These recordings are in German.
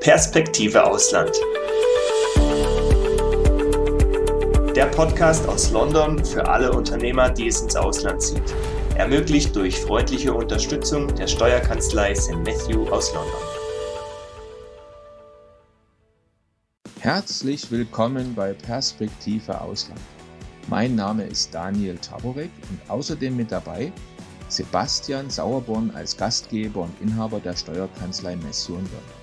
Perspektive Ausland. Der Podcast aus London für alle Unternehmer, die es ins Ausland zieht. Ermöglicht durch freundliche Unterstützung der Steuerkanzlei St. Matthew aus London. Herzlich willkommen bei Perspektive Ausland. Mein Name ist Daniel Taborek und außerdem mit dabei Sebastian Sauerborn als Gastgeber und Inhaber der Steuerkanzlei Messio London.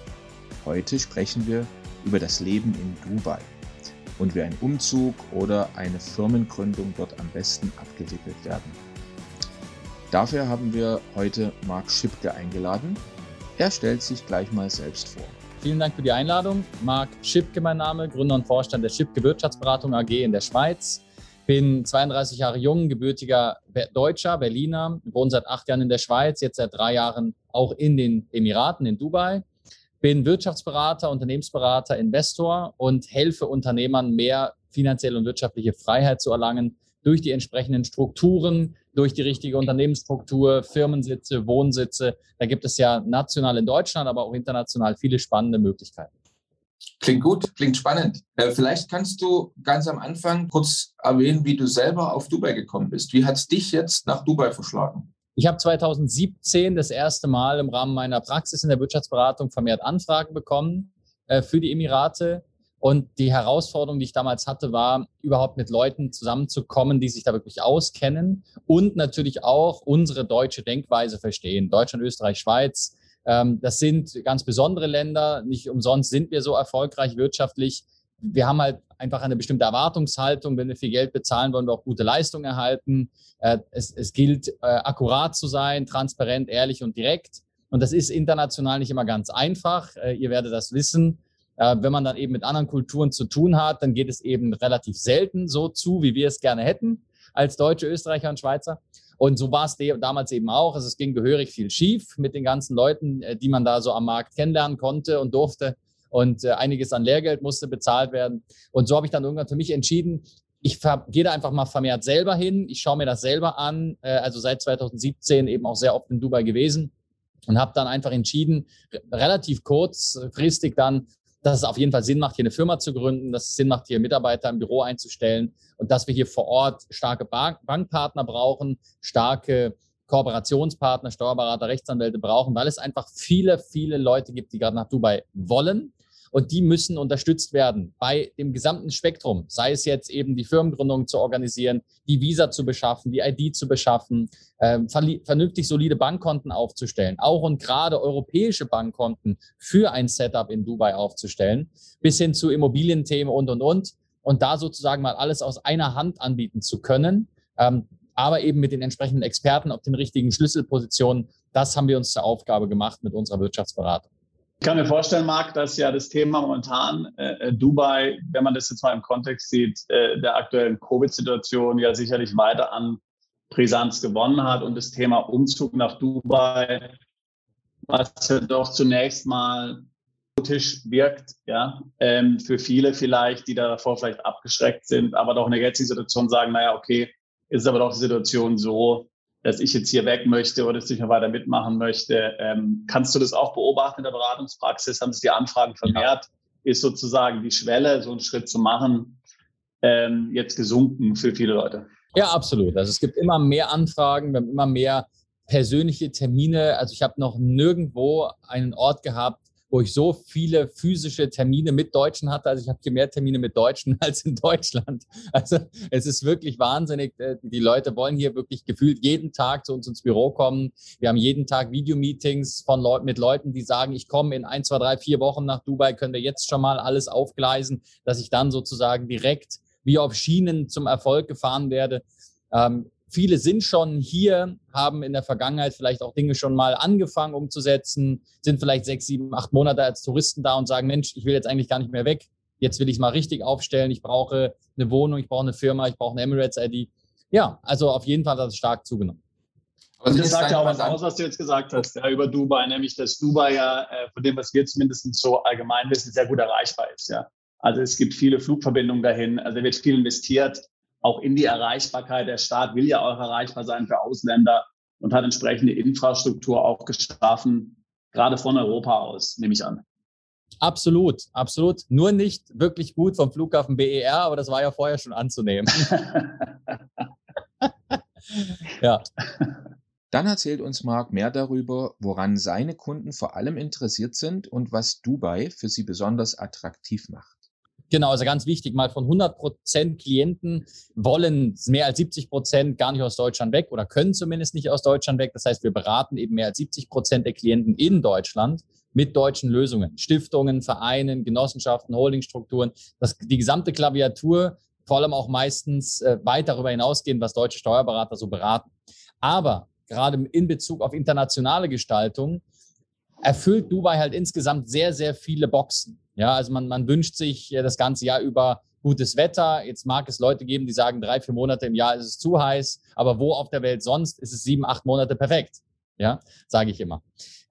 Heute sprechen wir über das Leben in Dubai und wie ein Umzug oder eine Firmengründung dort am besten abgewickelt werden. Dafür haben wir heute Marc Schipke eingeladen. Er stellt sich gleich mal selbst vor. Vielen Dank für die Einladung. Marc Schipke mein Name, Gründer und Vorstand der Schipke Wirtschaftsberatung AG in der Schweiz. Bin 32 Jahre jung, gebürtiger Deutscher, Berliner, wohne seit acht Jahren in der Schweiz, jetzt seit drei Jahren auch in den Emiraten, in Dubai bin Wirtschaftsberater, Unternehmensberater, Investor und helfe Unternehmern mehr finanzielle und wirtschaftliche Freiheit zu erlangen durch die entsprechenden Strukturen, durch die richtige Unternehmensstruktur, Firmensitze, Wohnsitze. Da gibt es ja national in Deutschland, aber auch international viele spannende Möglichkeiten. Klingt gut, klingt spannend. Äh, vielleicht kannst du ganz am Anfang kurz erwähnen, wie du selber auf Dubai gekommen bist. Wie hat es dich jetzt nach Dubai verschlagen? Ich habe 2017 das erste Mal im Rahmen meiner Praxis in der Wirtschaftsberatung vermehrt Anfragen bekommen äh, für die Emirate. Und die Herausforderung, die ich damals hatte, war, überhaupt mit Leuten zusammenzukommen, die sich da wirklich auskennen und natürlich auch unsere deutsche Denkweise verstehen. Deutschland, Österreich, Schweiz. Ähm, das sind ganz besondere Länder. Nicht umsonst sind wir so erfolgreich wirtschaftlich wir haben halt einfach eine bestimmte Erwartungshaltung. Wenn wir viel Geld bezahlen, wollen wir auch gute Leistung erhalten. Äh, es, es gilt, äh, akkurat zu sein, transparent, ehrlich und direkt. Und das ist international nicht immer ganz einfach. Äh, ihr werdet das wissen. Wenn man dann eben mit anderen Kulturen zu tun hat, dann geht es eben relativ selten so zu, wie wir es gerne hätten als Deutsche, Österreicher und Schweizer. Und so war es damals eben auch. Also es ging gehörig viel schief mit den ganzen Leuten, die man da so am Markt kennenlernen konnte und durfte und äh, einiges an Lehrgeld musste bezahlt werden. Und so habe ich dann irgendwann für mich entschieden, ich gehe da einfach mal vermehrt selber hin. Ich schaue mir das selber an. Äh, also seit 2017 eben auch sehr oft in Dubai gewesen und habe dann einfach entschieden, relativ kurzfristig dann, dass es auf jeden Fall Sinn macht, hier eine Firma zu gründen, dass es Sinn macht, hier Mitarbeiter im Büro einzustellen und dass wir hier vor Ort starke Bankpartner brauchen, starke Kooperationspartner, Steuerberater, Rechtsanwälte brauchen, weil es einfach viele, viele Leute gibt, die gerade nach Dubai wollen. Und die müssen unterstützt werden bei dem gesamten Spektrum, sei es jetzt eben die Firmengründung zu organisieren, die Visa zu beschaffen, die ID zu beschaffen, äh, vernünftig solide Bankkonten aufzustellen, auch und gerade europäische Bankkonten für ein Setup in Dubai aufzustellen, bis hin zu Immobilienthemen und, und, und. Und da sozusagen mal alles aus einer Hand anbieten zu können. Ähm, aber eben mit den entsprechenden Experten auf den richtigen Schlüsselpositionen. Das haben wir uns zur Aufgabe gemacht mit unserer Wirtschaftsberatung. Ich kann mir vorstellen, Marc, dass ja das Thema momentan äh, Dubai, wenn man das jetzt mal im Kontext sieht, äh, der aktuellen Covid-Situation ja sicherlich weiter an Brisanz gewonnen hat und das Thema Umzug nach Dubai, was ja doch zunächst mal Tisch wirkt, ja, ähm, für viele vielleicht, die davor vielleicht abgeschreckt sind, aber doch in der jetzigen Situation sagen, naja, okay, ist aber doch die Situation so, dass ich jetzt hier weg möchte oder dass ich noch weiter mitmachen möchte. Ähm, kannst du das auch beobachten in der Beratungspraxis? Haben sich die Anfragen vermehrt? Ja. Ist sozusagen die Schwelle, so einen Schritt zu machen, ähm, jetzt gesunken für viele Leute? Ja, absolut. Also es gibt immer mehr Anfragen, wir haben immer mehr persönliche Termine. Also ich habe noch nirgendwo einen Ort gehabt, wo ich so viele physische Termine mit Deutschen hatte. Also ich habe hier mehr Termine mit Deutschen als in Deutschland. Also es ist wirklich wahnsinnig. Äh, die Leute wollen hier wirklich gefühlt jeden Tag zu uns ins Büro kommen. Wir haben jeden Tag Videomeetings von Leuten mit Leuten, die sagen, ich komme in ein, zwei, drei, vier Wochen nach Dubai, können wir jetzt schon mal alles aufgleisen, dass ich dann sozusagen direkt wie auf Schienen zum Erfolg gefahren werde. Ähm, Viele sind schon hier, haben in der Vergangenheit vielleicht auch Dinge schon mal angefangen umzusetzen, sind vielleicht sechs, sieben, acht Monate als Touristen da und sagen, Mensch, ich will jetzt eigentlich gar nicht mehr weg. Jetzt will ich es mal richtig aufstellen. Ich brauche eine Wohnung, ich brauche eine Firma, ich brauche eine Emirates-ID. Ja, also auf jeden Fall hat es stark zugenommen. Aber das sagt ja auch was aus, was du jetzt gesagt hast, ja, über Dubai, nämlich dass Dubai ja, äh, von dem, was wir zumindest so allgemein wissen, sehr gut erreichbar ist. Ja. Also es gibt viele Flugverbindungen dahin, also wird viel investiert auch in die Erreichbarkeit. Der Staat will ja auch erreichbar sein für Ausländer und hat entsprechende Infrastruktur auch geschaffen, gerade von Europa aus, nehme ich an. Absolut, absolut. Nur nicht wirklich gut vom Flughafen BER, aber das war ja vorher schon anzunehmen. ja. Dann erzählt uns Marc mehr darüber, woran seine Kunden vor allem interessiert sind und was Dubai für sie besonders attraktiv macht. Genau, also ganz wichtig, mal von 100 Prozent Klienten wollen mehr als 70 Prozent gar nicht aus Deutschland weg oder können zumindest nicht aus Deutschland weg. Das heißt, wir beraten eben mehr als 70 Prozent der Klienten in Deutschland mit deutschen Lösungen. Stiftungen, Vereinen, Genossenschaften, Holdingstrukturen, das, die gesamte Klaviatur, vor allem auch meistens äh, weit darüber hinausgehen, was deutsche Steuerberater so beraten. Aber gerade in Bezug auf internationale Gestaltung erfüllt Dubai halt insgesamt sehr, sehr viele Boxen. Ja, also man, man wünscht sich das ganze Jahr über gutes Wetter. Jetzt mag es Leute geben, die sagen, drei, vier Monate im Jahr ist es zu heiß, aber wo auf der Welt sonst ist es sieben, acht Monate perfekt. Ja, sage ich immer.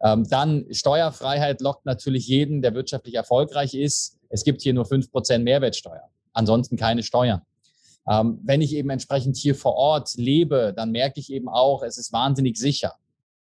Ähm, dann Steuerfreiheit lockt natürlich jeden, der wirtschaftlich erfolgreich ist. Es gibt hier nur fünf Prozent Mehrwertsteuer. Ansonsten keine Steuern. Ähm, wenn ich eben entsprechend hier vor Ort lebe, dann merke ich eben auch, es ist wahnsinnig sicher.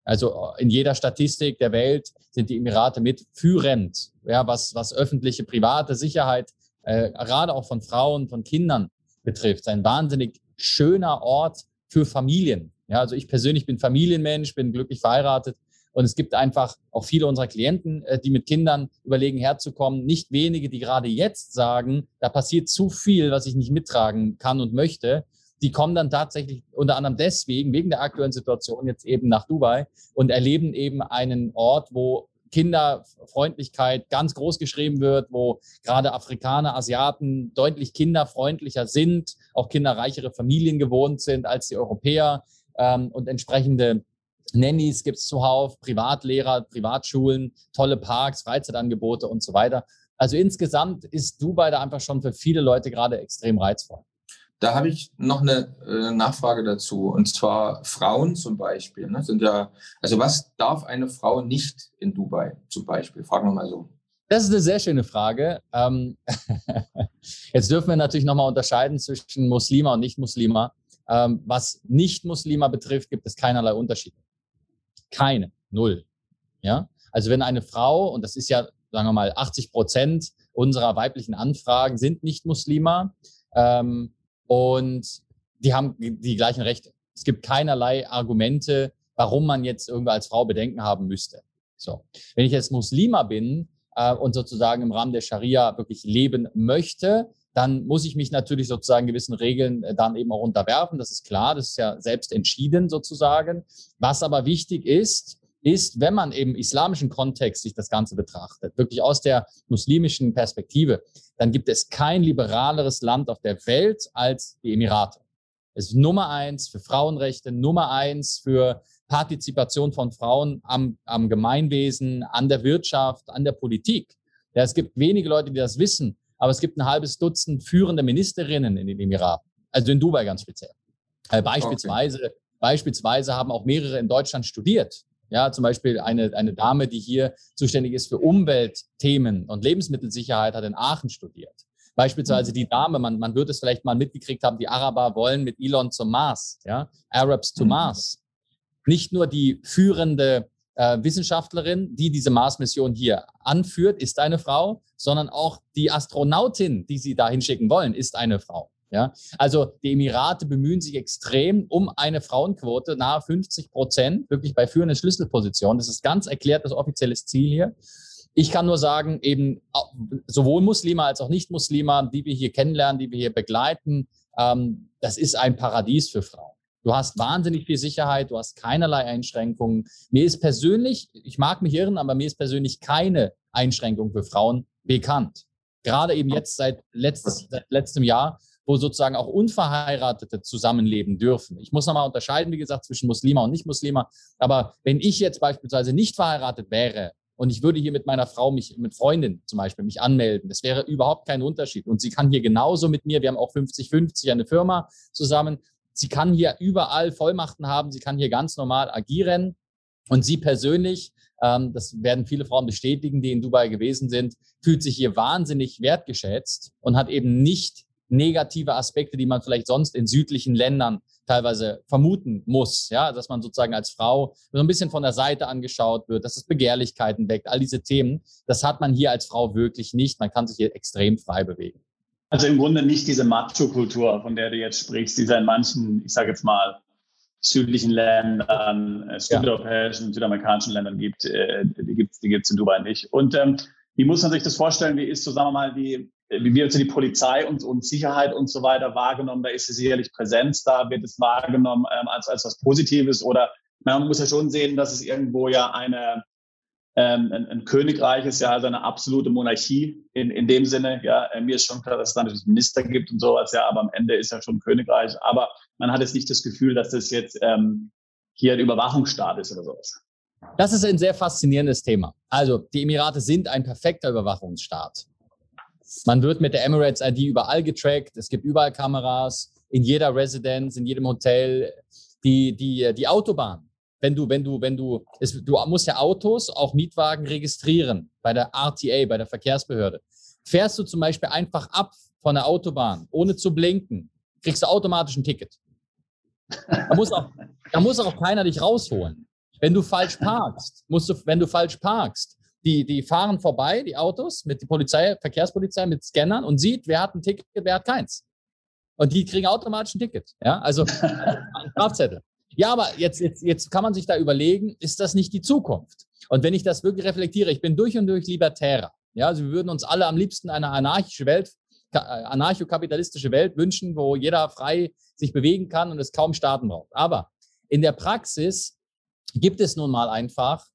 Also in jeder Statistik der Welt sind die Emirate mit führend, ja, was, was öffentliche, private Sicherheit, äh, gerade auch von Frauen, von Kindern betrifft. Ein wahnsinnig schöner Ort für Familien. Ja, also ich persönlich bin Familienmensch, bin glücklich verheiratet und es gibt einfach auch viele unserer Klienten, äh, die mit Kindern überlegen herzukommen. Nicht wenige, die gerade jetzt sagen, da passiert zu viel, was ich nicht mittragen kann und möchte die kommen dann tatsächlich unter anderem deswegen, wegen der aktuellen Situation jetzt eben nach Dubai und erleben eben einen Ort, wo Kinderfreundlichkeit ganz groß geschrieben wird, wo gerade Afrikaner, Asiaten deutlich kinderfreundlicher sind, auch kinderreichere Familien gewohnt sind als die Europäer ähm, und entsprechende Nannies gibt es zuhauf, Privatlehrer, Privatschulen, tolle Parks, Freizeitangebote und so weiter. Also insgesamt ist Dubai da einfach schon für viele Leute gerade extrem reizvoll. Da habe ich noch eine äh, Nachfrage dazu. Und zwar Frauen zum Beispiel. Ne, sind ja, also was darf eine Frau nicht in Dubai zum Beispiel? Fragen wir mal so. Das ist eine sehr schöne Frage. Ähm, jetzt dürfen wir natürlich nochmal unterscheiden zwischen Muslima und Nicht-Muslima. Ähm, was Nicht-Muslima betrifft, gibt es keinerlei Unterschiede. Keine. Null. Ja? Also wenn eine Frau, und das ist ja, sagen wir mal, 80 Prozent unserer weiblichen Anfragen sind Nicht-Muslima, ähm, und die haben die gleichen Rechte. Es gibt keinerlei Argumente, warum man jetzt irgendwie als Frau Bedenken haben müsste. So. Wenn ich jetzt Muslima bin äh, und sozusagen im Rahmen der Scharia wirklich leben möchte, dann muss ich mich natürlich sozusagen gewissen Regeln äh, dann eben auch unterwerfen. Das ist klar, das ist ja selbst entschieden sozusagen. Was aber wichtig ist, ist, wenn man im islamischen Kontext sich das Ganze betrachtet, wirklich aus der muslimischen Perspektive, dann gibt es kein liberaleres Land auf der Welt als die Emirate. Es ist Nummer eins für Frauenrechte, Nummer eins für Partizipation von Frauen am, am Gemeinwesen, an der Wirtschaft, an der Politik. Ja, es gibt wenige Leute, die das wissen, aber es gibt ein halbes Dutzend führende Ministerinnen in den Emiraten, also in Dubai ganz speziell. Äh, beispielsweise, okay. beispielsweise haben auch mehrere in Deutschland studiert. Ja, zum Beispiel eine, eine Dame, die hier zuständig ist für Umweltthemen und Lebensmittelsicherheit, hat in Aachen studiert. Beispielsweise mhm. die Dame, man, man wird es vielleicht mal mitgekriegt haben, die Araber wollen mit Elon zum Mars, ja, Arabs to mhm. Mars. Nicht nur die führende äh, Wissenschaftlerin, die diese Mars-Mission hier anführt, ist eine Frau, sondern auch die Astronautin, die sie da hinschicken wollen, ist eine Frau. Ja, also die Emirate bemühen sich extrem um eine Frauenquote nahe 50 Prozent, wirklich bei führenden Schlüsselpositionen. Das ist ganz erklärt das offizielle Ziel hier. Ich kann nur sagen, eben sowohl Muslime als auch Nicht-Muslime, die wir hier kennenlernen, die wir hier begleiten, ähm, das ist ein Paradies für Frauen. Du hast wahnsinnig viel Sicherheit, du hast keinerlei Einschränkungen. Mir ist persönlich, ich mag mich irren, aber mir ist persönlich keine Einschränkung für Frauen bekannt. Gerade eben jetzt seit, letztes, seit letztem Jahr wo sozusagen auch Unverheiratete zusammenleben dürfen. Ich muss nochmal unterscheiden, wie gesagt, zwischen Muslima und Nicht-Muslima. Aber wenn ich jetzt beispielsweise nicht verheiratet wäre und ich würde hier mit meiner Frau mich, mit Freundin zum Beispiel, mich anmelden, das wäre überhaupt kein Unterschied. Und sie kann hier genauso mit mir, wir haben auch 50-50 eine Firma zusammen. Sie kann hier überall Vollmachten haben, sie kann hier ganz normal agieren. Und sie persönlich, ähm, das werden viele Frauen bestätigen, die in Dubai gewesen sind, fühlt sich hier wahnsinnig wertgeschätzt und hat eben nicht negative Aspekte, die man vielleicht sonst in südlichen Ländern teilweise vermuten muss, ja, dass man sozusagen als Frau so ein bisschen von der Seite angeschaut wird, dass es Begehrlichkeiten weckt, all diese Themen, das hat man hier als Frau wirklich nicht. Man kann sich hier extrem frei bewegen. Also im Grunde nicht diese Macho-Kultur, von der du jetzt sprichst, die es in manchen, ich sage jetzt mal, südlichen Ländern, äh, südeuropäischen, ja. südamerikanischen Ländern gibt, äh, die gibt es die gibt's in Dubai nicht. Und ähm, wie muss man sich das vorstellen? Wie ist wir mal, die, wie wird so die Polizei und, und Sicherheit und so weiter wahrgenommen? Da ist sicherlich Präsenz, da wird es wahrgenommen ähm, als, als was Positives oder man muss ja schon sehen, dass es irgendwo ja eine, ähm, ein, ein, Königreich ist ja also eine absolute Monarchie in, in dem Sinne. Ja, äh, mir ist schon klar, dass es da natürlich Minister gibt und sowas, ja, aber am Ende ist ja schon Königreich. Aber man hat jetzt nicht das Gefühl, dass das jetzt ähm, hier ein Überwachungsstaat ist oder sowas. Das ist ein sehr faszinierendes Thema. Also, die Emirate sind ein perfekter Überwachungsstaat. Man wird mit der Emirates ID überall getrackt. Es gibt überall Kameras, in jeder Residenz, in jedem Hotel. Die, die, die Autobahn, wenn du, wenn du, wenn du, es, du musst ja Autos, auch Mietwagen registrieren bei der RTA, bei der Verkehrsbehörde. Fährst du zum Beispiel einfach ab von der Autobahn, ohne zu blinken, kriegst du automatisch ein Ticket. Da muss auch, da muss auch keiner dich rausholen. Wenn du falsch parkst, musst du, wenn du falsch parkst, die, die fahren vorbei, die Autos, mit der Polizei, Verkehrspolizei, mit Scannern und sieht, wer hat ein Ticket, wer hat keins. Und die kriegen automatisch ein Ticket. Ja, also ein Strafzettel. Ja, aber jetzt, jetzt, jetzt kann man sich da überlegen, ist das nicht die Zukunft? Und wenn ich das wirklich reflektiere, ich bin durch und durch Libertärer. Ja, also wir würden uns alle am liebsten eine anarchische Welt, äh, anarchokapitalistische Welt wünschen, wo jeder frei sich bewegen kann und es kaum Staaten braucht. Aber in der Praxis gibt es nun mal einfach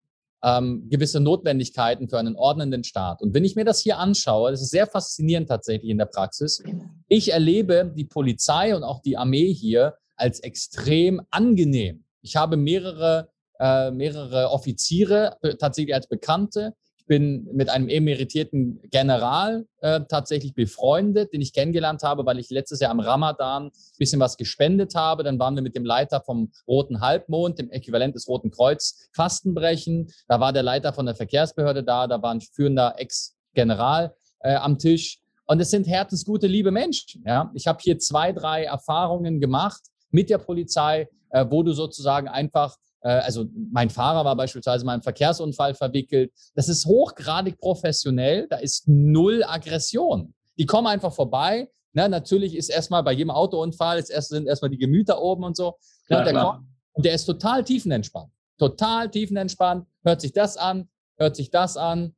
ähm, gewisse Notwendigkeiten für einen ordnenden Staat. Und wenn ich mir das hier anschaue, das ist sehr faszinierend tatsächlich in der Praxis. Ich erlebe die Polizei und auch die Armee hier als extrem angenehm. Ich habe mehrere, äh, mehrere Offiziere tatsächlich als Bekannte, bin mit einem emeritierten General äh, tatsächlich befreundet, den ich kennengelernt habe, weil ich letztes Jahr am Ramadan ein bisschen was gespendet habe. Dann waren wir mit dem Leiter vom Roten Halbmond, dem Äquivalent des Roten Kreuz, Fastenbrechen. Da war der Leiter von der Verkehrsbehörde da, da war ein führender Ex-General äh, am Tisch. Und es sind herzensgute, liebe Menschen. Ja? Ich habe hier zwei, drei Erfahrungen gemacht mit der Polizei, äh, wo du sozusagen einfach also mein Fahrer war beispielsweise mal im Verkehrsunfall verwickelt. Das ist hochgradig professionell, da ist null Aggression. Die kommen einfach vorbei. Na, natürlich ist erstmal bei jedem Autounfall, ist erst, sind erstmal die Gemüter oben und so. Ja, der, kommt, und der ist total tiefenentspannt. Total tiefenentspannt. Hört sich das an, hört sich das an.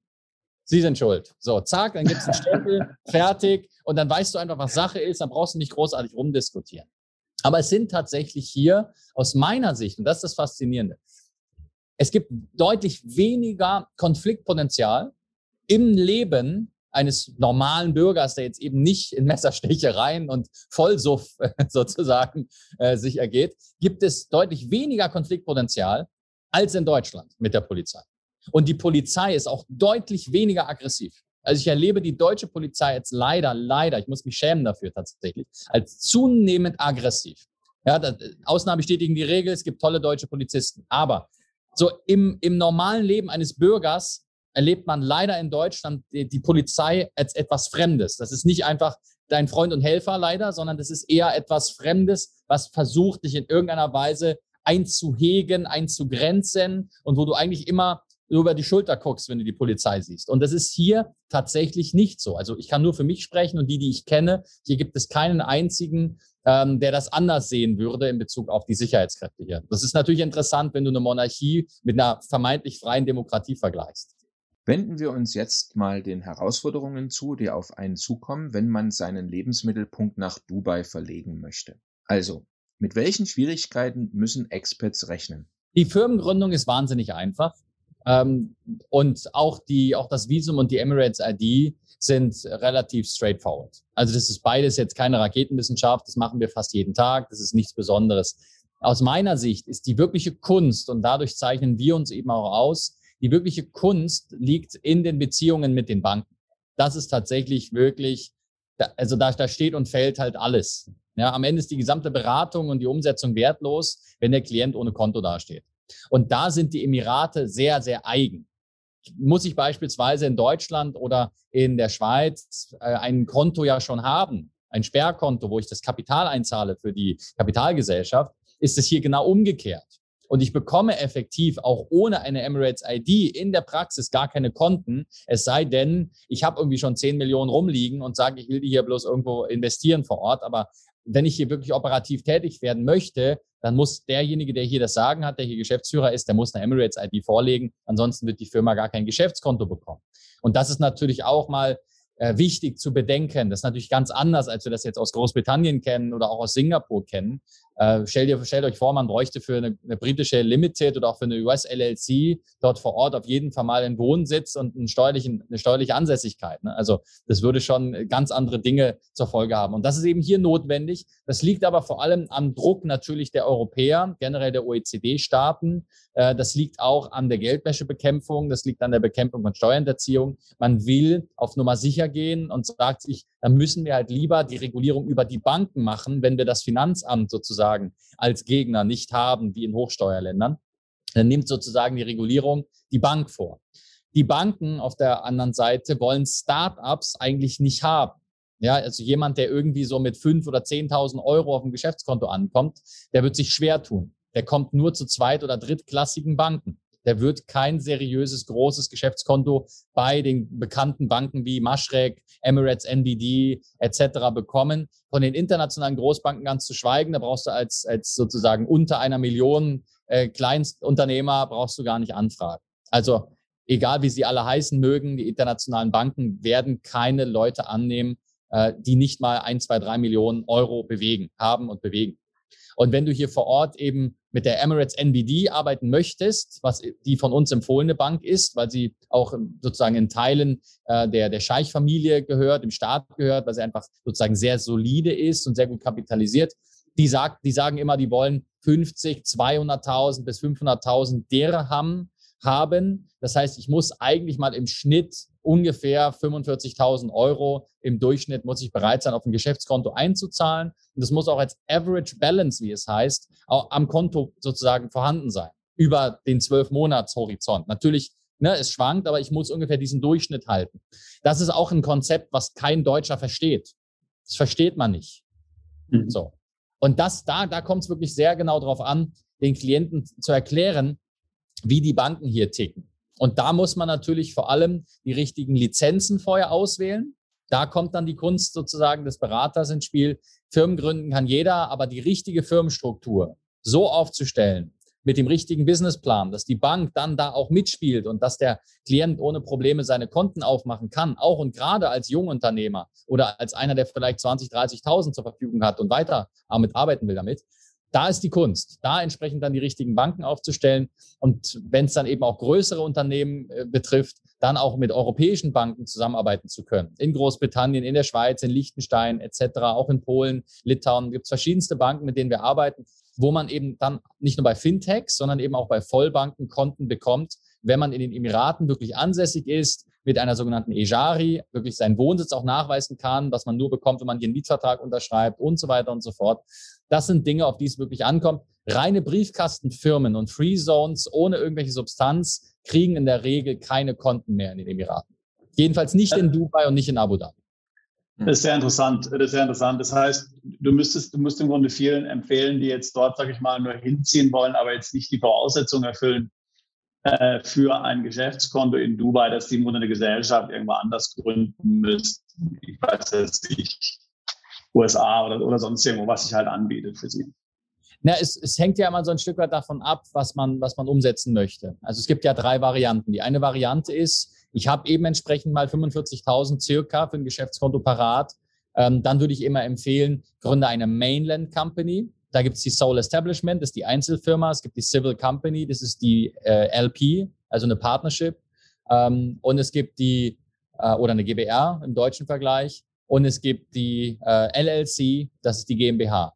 Sie sind schuld. So, zack, dann gibt es einen Stempel, fertig. Und dann weißt du einfach, was Sache ist. Dann brauchst du nicht großartig rumdiskutieren. Aber es sind tatsächlich hier aus meiner Sicht, und das ist das Faszinierende, es gibt deutlich weniger Konfliktpotenzial im Leben eines normalen Bürgers, der jetzt eben nicht in Messerstechereien und Vollsuff sozusagen äh, sich ergeht, gibt es deutlich weniger Konfliktpotenzial als in Deutschland mit der Polizei. Und die Polizei ist auch deutlich weniger aggressiv. Also ich erlebe die deutsche Polizei jetzt leider, leider, ich muss mich schämen dafür tatsächlich, als zunehmend aggressiv. Ja, das, Ausnahmen bestätigen die Regel, es gibt tolle deutsche Polizisten. Aber so im, im normalen Leben eines Bürgers erlebt man leider in Deutschland die, die Polizei als etwas Fremdes. Das ist nicht einfach dein Freund und Helfer leider, sondern das ist eher etwas Fremdes, was versucht, dich in irgendeiner Weise einzuhegen, einzugrenzen und wo du eigentlich immer über die Schulter guckst, wenn du die Polizei siehst. Und das ist hier tatsächlich nicht so. Also ich kann nur für mich sprechen und die, die ich kenne. Hier gibt es keinen einzigen, ähm, der das anders sehen würde in Bezug auf die Sicherheitskräfte hier. Das ist natürlich interessant, wenn du eine Monarchie mit einer vermeintlich freien Demokratie vergleichst. Wenden wir uns jetzt mal den Herausforderungen zu, die auf einen zukommen, wenn man seinen Lebensmittelpunkt nach Dubai verlegen möchte. Also, mit welchen Schwierigkeiten müssen Expats rechnen? Die Firmengründung ist wahnsinnig einfach. Ähm, und auch, die, auch das Visum und die Emirates ID sind relativ straightforward. Also das ist beides jetzt keine Raketenwissenschaft, das machen wir fast jeden Tag, das ist nichts Besonderes. Aus meiner Sicht ist die wirkliche Kunst, und dadurch zeichnen wir uns eben auch aus, die wirkliche Kunst liegt in den Beziehungen mit den Banken. Das ist tatsächlich wirklich, also da, da steht und fällt halt alles. Ja, am Ende ist die gesamte Beratung und die Umsetzung wertlos, wenn der Klient ohne Konto dasteht. Und da sind die Emirate sehr, sehr eigen. Muss ich beispielsweise in Deutschland oder in der Schweiz äh, ein Konto ja schon haben, ein Sperrkonto, wo ich das Kapital einzahle für die Kapitalgesellschaft, ist es hier genau umgekehrt. Und ich bekomme effektiv auch ohne eine Emirates ID in der Praxis gar keine Konten, es sei denn, ich habe irgendwie schon 10 Millionen rumliegen und sage, ich will die hier bloß irgendwo investieren vor Ort. Aber wenn ich hier wirklich operativ tätig werden möchte, dann muss derjenige, der hier das Sagen hat, der hier Geschäftsführer ist, der muss eine Emirates ID vorlegen. Ansonsten wird die Firma gar kein Geschäftskonto bekommen. Und das ist natürlich auch mal äh, wichtig zu bedenken. Das ist natürlich ganz anders, als wir das jetzt aus Großbritannien kennen oder auch aus Singapur kennen. Äh, stellt, stellt euch vor, man bräuchte für eine, eine, britische Limited oder auch für eine US LLC dort vor Ort auf jeden Fall mal einen Wohnsitz und einen steuerlichen, eine steuerliche Ansässigkeit. Ne? Also das würde schon ganz andere Dinge zur Folge haben. Und das ist eben hier notwendig. Das liegt aber vor allem am Druck natürlich der Europäer, generell der OECD-Staaten. Äh, das liegt auch an der Geldwäschebekämpfung. Das liegt an der Bekämpfung von Steuerhinterziehung. Man will auf Nummer sicher gehen und sagt sich, dann müssen wir halt lieber die Regulierung über die Banken machen, wenn wir das Finanzamt sozusagen als Gegner nicht haben, wie in Hochsteuerländern. Dann nimmt sozusagen die Regulierung die Bank vor. Die Banken auf der anderen Seite wollen Startups eigentlich nicht haben. Ja, also jemand, der irgendwie so mit fünf oder zehntausend Euro auf dem Geschäftskonto ankommt, der wird sich schwer tun. Der kommt nur zu zweit- oder drittklassigen Banken der wird kein seriöses, großes Geschäftskonto bei den bekannten Banken wie Mashrek, Emirates, NBD etc. bekommen. Von den internationalen Großbanken ganz zu schweigen, da brauchst du als, als sozusagen unter einer Million äh, Kleinstunternehmer, brauchst du gar nicht anfragen. Also egal wie sie alle heißen mögen, die internationalen Banken werden keine Leute annehmen, äh, die nicht mal ein, zwei, drei Millionen Euro bewegen, haben und bewegen. Und wenn du hier vor Ort eben mit der Emirates NBD arbeiten möchtest, was die von uns empfohlene Bank ist, weil sie auch sozusagen in Teilen äh, der, der Scheich-Familie gehört, im Staat gehört, weil sie einfach sozusagen sehr solide ist und sehr gut kapitalisiert, die, sagt, die sagen immer, die wollen 50, 200.000 bis 500.000 Dirham haben. Das heißt, ich muss eigentlich mal im Schnitt ungefähr 45.000 Euro im Durchschnitt muss ich bereit sein, auf ein Geschäftskonto einzuzahlen. Und das muss auch als Average Balance, wie es heißt, auch am Konto sozusagen vorhanden sein. Über den zwölf Monats Horizont. Natürlich, ne, es schwankt, aber ich muss ungefähr diesen Durchschnitt halten. Das ist auch ein Konzept, was kein Deutscher versteht. Das versteht man nicht. Mhm. So. Und das, da, da kommt es wirklich sehr genau darauf an, den Klienten zu erklären, wie die Banken hier ticken. Und da muss man natürlich vor allem die richtigen Lizenzen vorher auswählen. Da kommt dann die Kunst sozusagen des Beraters ins Spiel. Firmen gründen kann jeder, aber die richtige Firmenstruktur so aufzustellen, mit dem richtigen Businessplan, dass die Bank dann da auch mitspielt und dass der Klient ohne Probleme seine Konten aufmachen kann, auch und gerade als Jungunternehmer oder als einer, der vielleicht 20, 30.000 zur Verfügung hat und weiter damit arbeiten will damit, da ist die Kunst, da entsprechend dann die richtigen Banken aufzustellen. Und wenn es dann eben auch größere Unternehmen äh, betrifft, dann auch mit europäischen Banken zusammenarbeiten zu können. In Großbritannien, in der Schweiz, in Liechtenstein etc., auch in Polen, Litauen gibt es verschiedenste Banken, mit denen wir arbeiten, wo man eben dann nicht nur bei Fintechs, sondern eben auch bei Vollbanken Konten bekommt, wenn man in den Emiraten wirklich ansässig ist, mit einer sogenannten Ejari wirklich seinen Wohnsitz auch nachweisen kann, was man nur bekommt, wenn man hier einen Mietvertrag unterschreibt und so weiter und so fort. Das sind Dinge, auf die es wirklich ankommt. Reine Briefkastenfirmen und Free Zones ohne irgendwelche Substanz kriegen in der Regel keine Konten mehr in den Emiraten. Jedenfalls nicht in Dubai und nicht in Abu Dhabi. Das ist sehr interessant. Das ist sehr interessant. Das heißt, du müsstest, du müsst im Grunde vielen empfehlen, die jetzt dort, sage ich mal, nur hinziehen wollen, aber jetzt nicht die Voraussetzungen erfüllen, äh, für ein Geschäftskonto in Dubai, dass die im Grunde eine Gesellschaft irgendwo anders gründen müssten. Ich weiß jetzt nicht, USA oder, oder sonst irgendwo, was sich halt anbietet für sie. Na, es, es hängt ja immer so ein Stück weit davon ab, was man, was man umsetzen möchte. Also es gibt ja drei Varianten. Die eine Variante ist, ich habe eben entsprechend mal 45.000 circa für ein Geschäftskonto parat. Ähm, dann würde ich immer empfehlen, gründe eine Mainland Company. Da gibt es die Soul Establishment, das ist die Einzelfirma. Es gibt die Civil Company, das ist die äh, LP, also eine Partnership. Ähm, und es gibt die, äh, oder eine GBR im deutschen Vergleich. Und es gibt die äh, LLC, das ist die GmbH.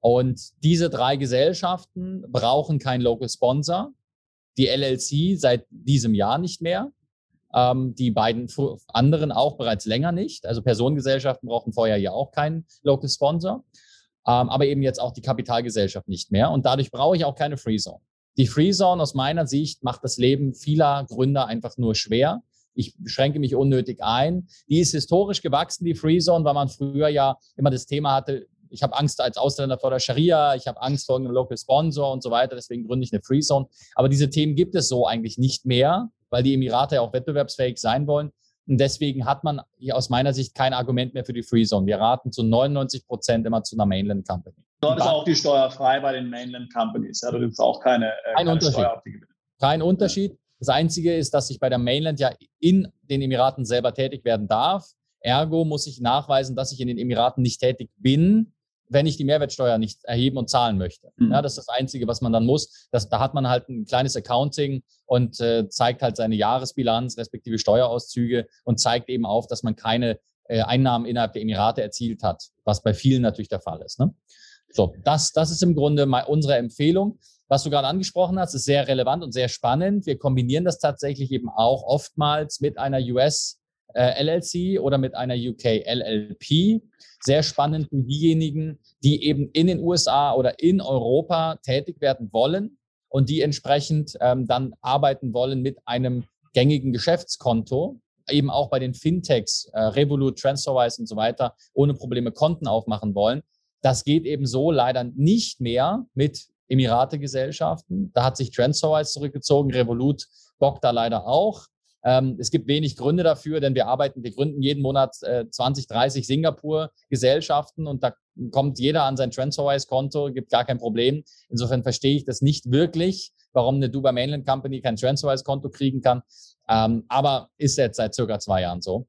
Und diese drei Gesellschaften brauchen keinen Local Sponsor. Die LLC seit diesem Jahr nicht mehr. Ähm, die beiden anderen auch bereits länger nicht. Also Personengesellschaften brauchen vorher ja auch keinen Local Sponsor ähm, aber eben jetzt auch die Kapitalgesellschaft nicht mehr. Und dadurch brauche ich auch keine Free Zone. Die Free Zone aus meiner Sicht macht das Leben vieler Gründer einfach nur schwer, ich schränke mich unnötig ein. Die ist historisch gewachsen, die Free Zone, weil man früher ja immer das Thema hatte, ich habe Angst als Ausländer vor der Scharia, ich habe Angst vor einem Local Sponsor und so weiter, deswegen gründe ich eine Free Zone. Aber diese Themen gibt es so eigentlich nicht mehr, weil die Emirate ja auch wettbewerbsfähig sein wollen. Und deswegen hat man hier aus meiner Sicht kein Argument mehr für die Free Zone. Wir raten zu 99 Prozent immer zu einer Mainland Company. Dort ist auch die Steuer frei bei den Mainland Companies. Da gibt es auch keine, äh, keine Unterschied. Steuer auf die Gewinne. Kein Unterschied. Das Einzige ist, dass ich bei der Mainland ja in den Emiraten selber tätig werden darf. Ergo muss ich nachweisen, dass ich in den Emiraten nicht tätig bin, wenn ich die Mehrwertsteuer nicht erheben und zahlen möchte. Mhm. Ja, das ist das Einzige, was man dann muss. Das, da hat man halt ein kleines Accounting und äh, zeigt halt seine Jahresbilanz respektive Steuerauszüge und zeigt eben auf, dass man keine äh, Einnahmen innerhalb der Emirate erzielt hat, was bei vielen natürlich der Fall ist. Ne? So, das, das ist im Grunde mal unsere Empfehlung. Was du gerade angesprochen hast, ist sehr relevant und sehr spannend. Wir kombinieren das tatsächlich eben auch oftmals mit einer US äh, LLC oder mit einer UK LLP. Sehr spannend für diejenigen, die eben in den USA oder in Europa tätig werden wollen und die entsprechend ähm, dann arbeiten wollen mit einem gängigen Geschäftskonto, eben auch bei den Fintechs, äh, Revolut, TransferWise und so weiter, ohne Probleme Konten aufmachen wollen. Das geht eben so leider nicht mehr mit Emirate-Gesellschaften. Da hat sich TransferWise zurückgezogen, Revolut bockt da leider auch. Ähm, es gibt wenig Gründe dafür, denn wir arbeiten, wir gründen jeden Monat äh, 20, 30 Singapur-Gesellschaften und da kommt jeder an sein TransferWise-Konto, gibt gar kein Problem. Insofern verstehe ich das nicht wirklich, warum eine Dubai Mainland Company kein TransferWise-Konto kriegen kann. Ähm, aber ist jetzt seit circa zwei Jahren so.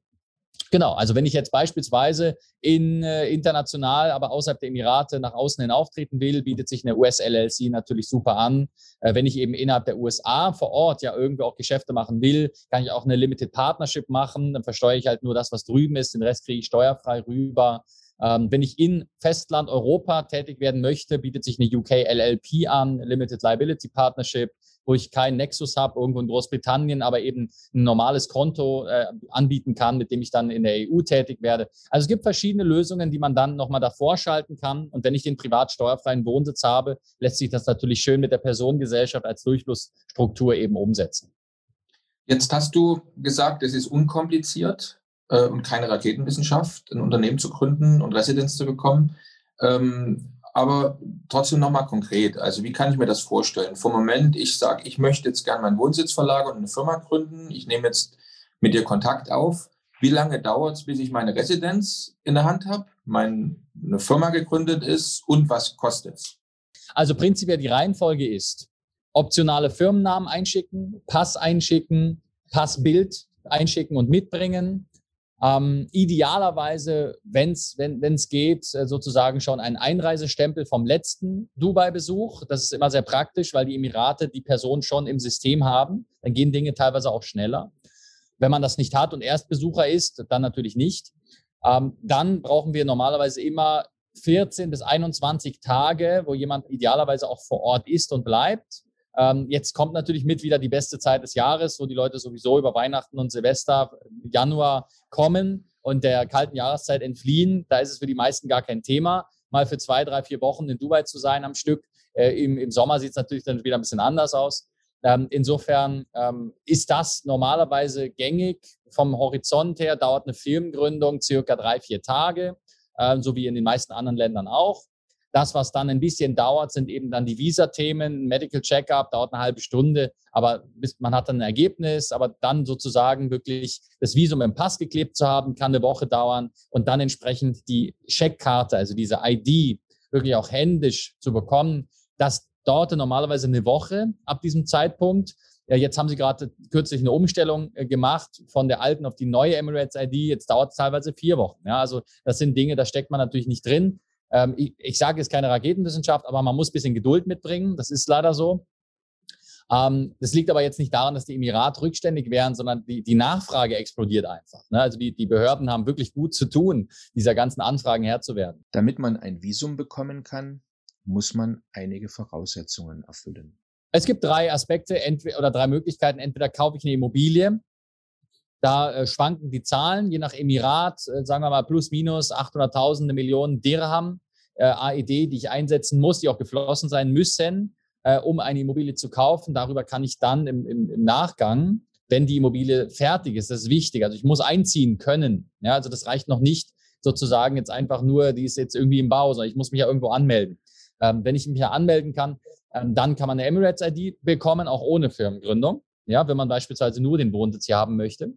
Genau, also wenn ich jetzt beispielsweise in äh, international, aber außerhalb der Emirate nach außen hin auftreten will, bietet sich eine US-LLC natürlich super an. Äh, wenn ich eben innerhalb der USA vor Ort ja irgendwie auch Geschäfte machen will, kann ich auch eine Limited Partnership machen. Dann versteuere ich halt nur das, was drüben ist, den Rest kriege ich steuerfrei rüber. Ähm, wenn ich in Festland Europa tätig werden möchte, bietet sich eine UK LLP an, Limited Liability Partnership wo ich keinen Nexus habe, irgendwo in Großbritannien, aber eben ein normales Konto äh, anbieten kann, mit dem ich dann in der EU tätig werde. Also es gibt verschiedene Lösungen, die man dann nochmal davor schalten kann. Und wenn ich den privat steuerfreien Wohnsitz habe, lässt sich das natürlich schön mit der Personengesellschaft als Durchflussstruktur eben umsetzen. Jetzt hast du gesagt, es ist unkompliziert äh, und keine Raketenwissenschaft, ein Unternehmen zu gründen und Residenz zu bekommen. Ähm, aber trotzdem nochmal konkret. Also wie kann ich mir das vorstellen? Vom Moment, ich sage, ich möchte jetzt gerne meinen Wohnsitz verlagern und eine Firma gründen. Ich nehme jetzt mit dir Kontakt auf. Wie lange dauert es, bis ich meine Residenz in der Hand habe, meine Firma gegründet ist und was kostet es? Also prinzipiell die Reihenfolge ist, optionale Firmennamen einschicken, Pass einschicken, Passbild einschicken und mitbringen, ähm, idealerweise, wenn's, wenn es geht, äh, sozusagen schon ein Einreisestempel vom letzten Dubai-Besuch. Das ist immer sehr praktisch, weil die Emirate die Person schon im System haben. Dann gehen Dinge teilweise auch schneller. Wenn man das nicht hat und Erstbesucher ist, dann natürlich nicht. Ähm, dann brauchen wir normalerweise immer 14 bis 21 Tage, wo jemand idealerweise auch vor Ort ist und bleibt. Ähm, jetzt kommt natürlich mit wieder die beste Zeit des Jahres, wo die Leute sowieso über Weihnachten und Silvester, Januar kommen und der kalten Jahreszeit entfliehen. Da ist es für die meisten gar kein Thema, mal für zwei, drei, vier Wochen in Dubai zu sein am Stück. Äh, im, Im Sommer sieht es natürlich dann wieder ein bisschen anders aus. Ähm, insofern ähm, ist das normalerweise gängig. Vom Horizont her dauert eine Firmengründung circa drei, vier Tage, äh, so wie in den meisten anderen Ländern auch. Das, was dann ein bisschen dauert, sind eben dann die Visa-Themen. Medical Checkup dauert eine halbe Stunde, aber man hat dann ein Ergebnis. Aber dann sozusagen wirklich das Visum im Pass geklebt zu haben, kann eine Woche dauern und dann entsprechend die Checkkarte, also diese ID, wirklich auch händisch zu bekommen. Das dauerte normalerweise eine Woche ab diesem Zeitpunkt. Jetzt haben sie gerade kürzlich eine Umstellung äh, gemacht von der alten auf die neue Emirates ID. Jetzt dauert es teilweise vier Wochen. Ja, also das sind Dinge, da steckt man natürlich nicht drin. Ähm, ich, ich sage jetzt keine Raketenwissenschaft, aber man muss ein bisschen Geduld mitbringen. Das ist leider so. Ähm, das liegt aber jetzt nicht daran, dass die Emirate rückständig wären, sondern die, die Nachfrage explodiert einfach. Ne? Also die, die Behörden haben wirklich gut zu tun, dieser ganzen Anfragen Herr zu werden. Damit man ein Visum bekommen kann, muss man einige Voraussetzungen erfüllen. Es gibt drei Aspekte entweder, oder drei Möglichkeiten. Entweder kaufe ich eine Immobilie, da äh, schwanken die Zahlen, je nach Emirat, äh, sagen wir mal plus minus 800.000, eine Million Dirham äh, AED, die ich einsetzen muss, die auch geflossen sein müssen, äh, um eine Immobilie zu kaufen. Darüber kann ich dann im, im, im Nachgang wenn die Immobilie fertig ist. Das ist wichtig. Also ich muss einziehen können. Ja, also das reicht noch nicht sozusagen jetzt einfach nur, die ist jetzt irgendwie im Bau, sondern ich muss mich ja irgendwo anmelden. Ähm, wenn ich mich ja anmelden kann, ähm, dann kann man eine Emirates-ID bekommen, auch ohne Firmengründung. Ja, wenn man beispielsweise nur den Wohnsitz hier haben möchte.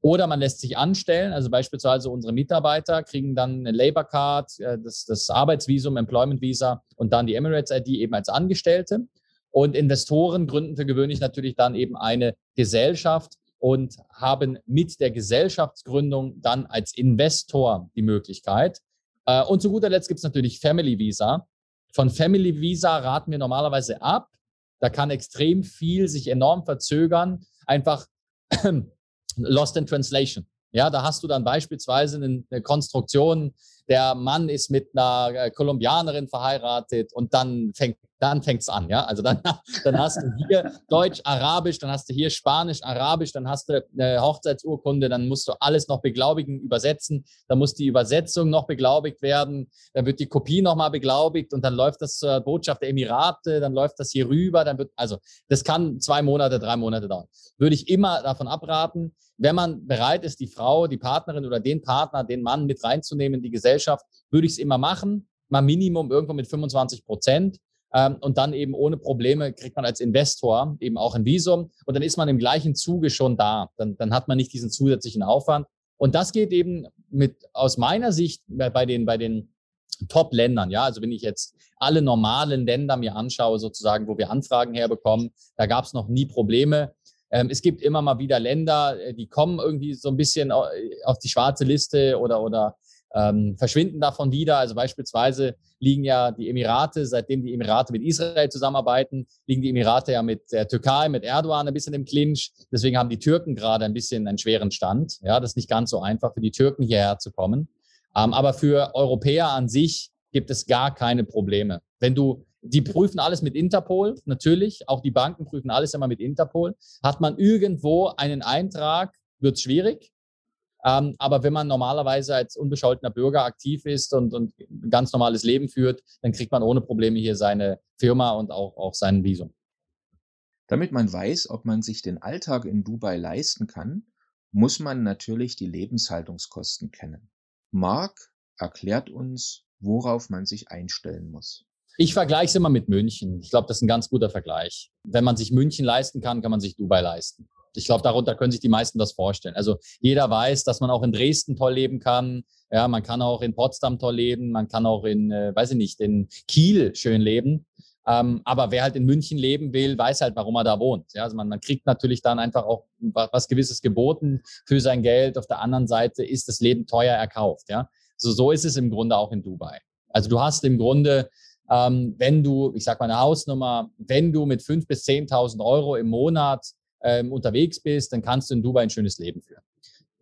Oder man lässt sich anstellen, also beispielsweise unsere Mitarbeiter kriegen dann eine Labor Card, äh, das, das Arbeitsvisum, Employment Visa und dann die Emirates ID eben als Angestellte. Und Investoren gründen für gewöhnlich natürlich dann eben eine Gesellschaft und haben mit der Gesellschaftsgründung dann als Investor die Möglichkeit. Äh, und zu guter Letzt gibt es natürlich Family Visa. Von Family Visa raten wir normalerweise ab. Da kann extrem viel sich enorm verzögern. Einfach Lost in Translation. Ja, da hast du dann beispielsweise eine Konstruktion, der Mann ist mit einer äh, Kolumbianerin verheiratet und dann fängt dann fängt's an, ja. Also dann, dann hast du hier Deutsch, Arabisch, dann hast du hier Spanisch, Arabisch, dann hast du eine Hochzeitsurkunde, dann musst du alles noch beglaubigen, übersetzen, dann muss die Übersetzung noch beglaubigt werden, dann wird die Kopie nochmal beglaubigt und dann läuft das zur Botschaft der Emirate, dann läuft das hier rüber, dann wird, also das kann zwei Monate, drei Monate dauern. Würde ich immer davon abraten, wenn man bereit ist, die Frau, die Partnerin oder den Partner, den Mann mit reinzunehmen in die Gesellschaft, würde ich es immer machen. Mal Minimum irgendwo mit 25 Prozent. Ähm, und dann eben ohne Probleme kriegt man als Investor eben auch ein Visum und dann ist man im gleichen Zuge schon da. Dann, dann hat man nicht diesen zusätzlichen Aufwand. Und das geht eben mit, aus meiner Sicht bei den, bei den Top-Ländern, ja, also wenn ich jetzt alle normalen Länder mir anschaue, sozusagen, wo wir Anfragen herbekommen, da gab es noch nie Probleme. Ähm, es gibt immer mal wieder Länder, äh, die kommen irgendwie so ein bisschen auf die schwarze Liste oder, oder ähm, verschwinden davon wieder. Also beispielsweise liegen ja die Emirate, seitdem die Emirate mit Israel zusammenarbeiten, liegen die Emirate ja mit der Türkei, mit Erdogan ein bisschen im Clinch. Deswegen haben die Türken gerade ein bisschen einen schweren Stand. Ja, das ist nicht ganz so einfach für die Türken hierher zu kommen. Ähm, aber für Europäer an sich gibt es gar keine Probleme. Wenn du die prüfen alles mit Interpol, natürlich. Auch die Banken prüfen alles immer mit Interpol. Hat man irgendwo einen Eintrag, wird es schwierig. Ähm, aber wenn man normalerweise als unbescholtener Bürger aktiv ist und, und ein ganz normales Leben führt, dann kriegt man ohne Probleme hier seine Firma und auch, auch sein Visum. Damit man weiß, ob man sich den Alltag in Dubai leisten kann, muss man natürlich die Lebenshaltungskosten kennen. Mark erklärt uns, worauf man sich einstellen muss. Ich vergleiche es immer mit München. Ich glaube, das ist ein ganz guter Vergleich. Wenn man sich München leisten kann, kann man sich Dubai leisten. Ich glaube, darunter können sich die meisten das vorstellen. Also jeder weiß, dass man auch in Dresden toll leben kann. Ja, man kann auch in Potsdam toll leben. Man kann auch in, äh, weiß ich nicht, in Kiel schön leben. Ähm, aber wer halt in München leben will, weiß halt, warum er da wohnt. Ja, also man, man kriegt natürlich dann einfach auch was, was Gewisses geboten für sein Geld. Auf der anderen Seite ist das Leben teuer erkauft. Ja, so, so ist es im Grunde auch in Dubai. Also du hast im Grunde ähm, wenn du, ich sag mal eine Hausnummer, wenn du mit 5.000 bis 10.000 Euro im Monat ähm, unterwegs bist, dann kannst du in Dubai ein schönes Leben führen.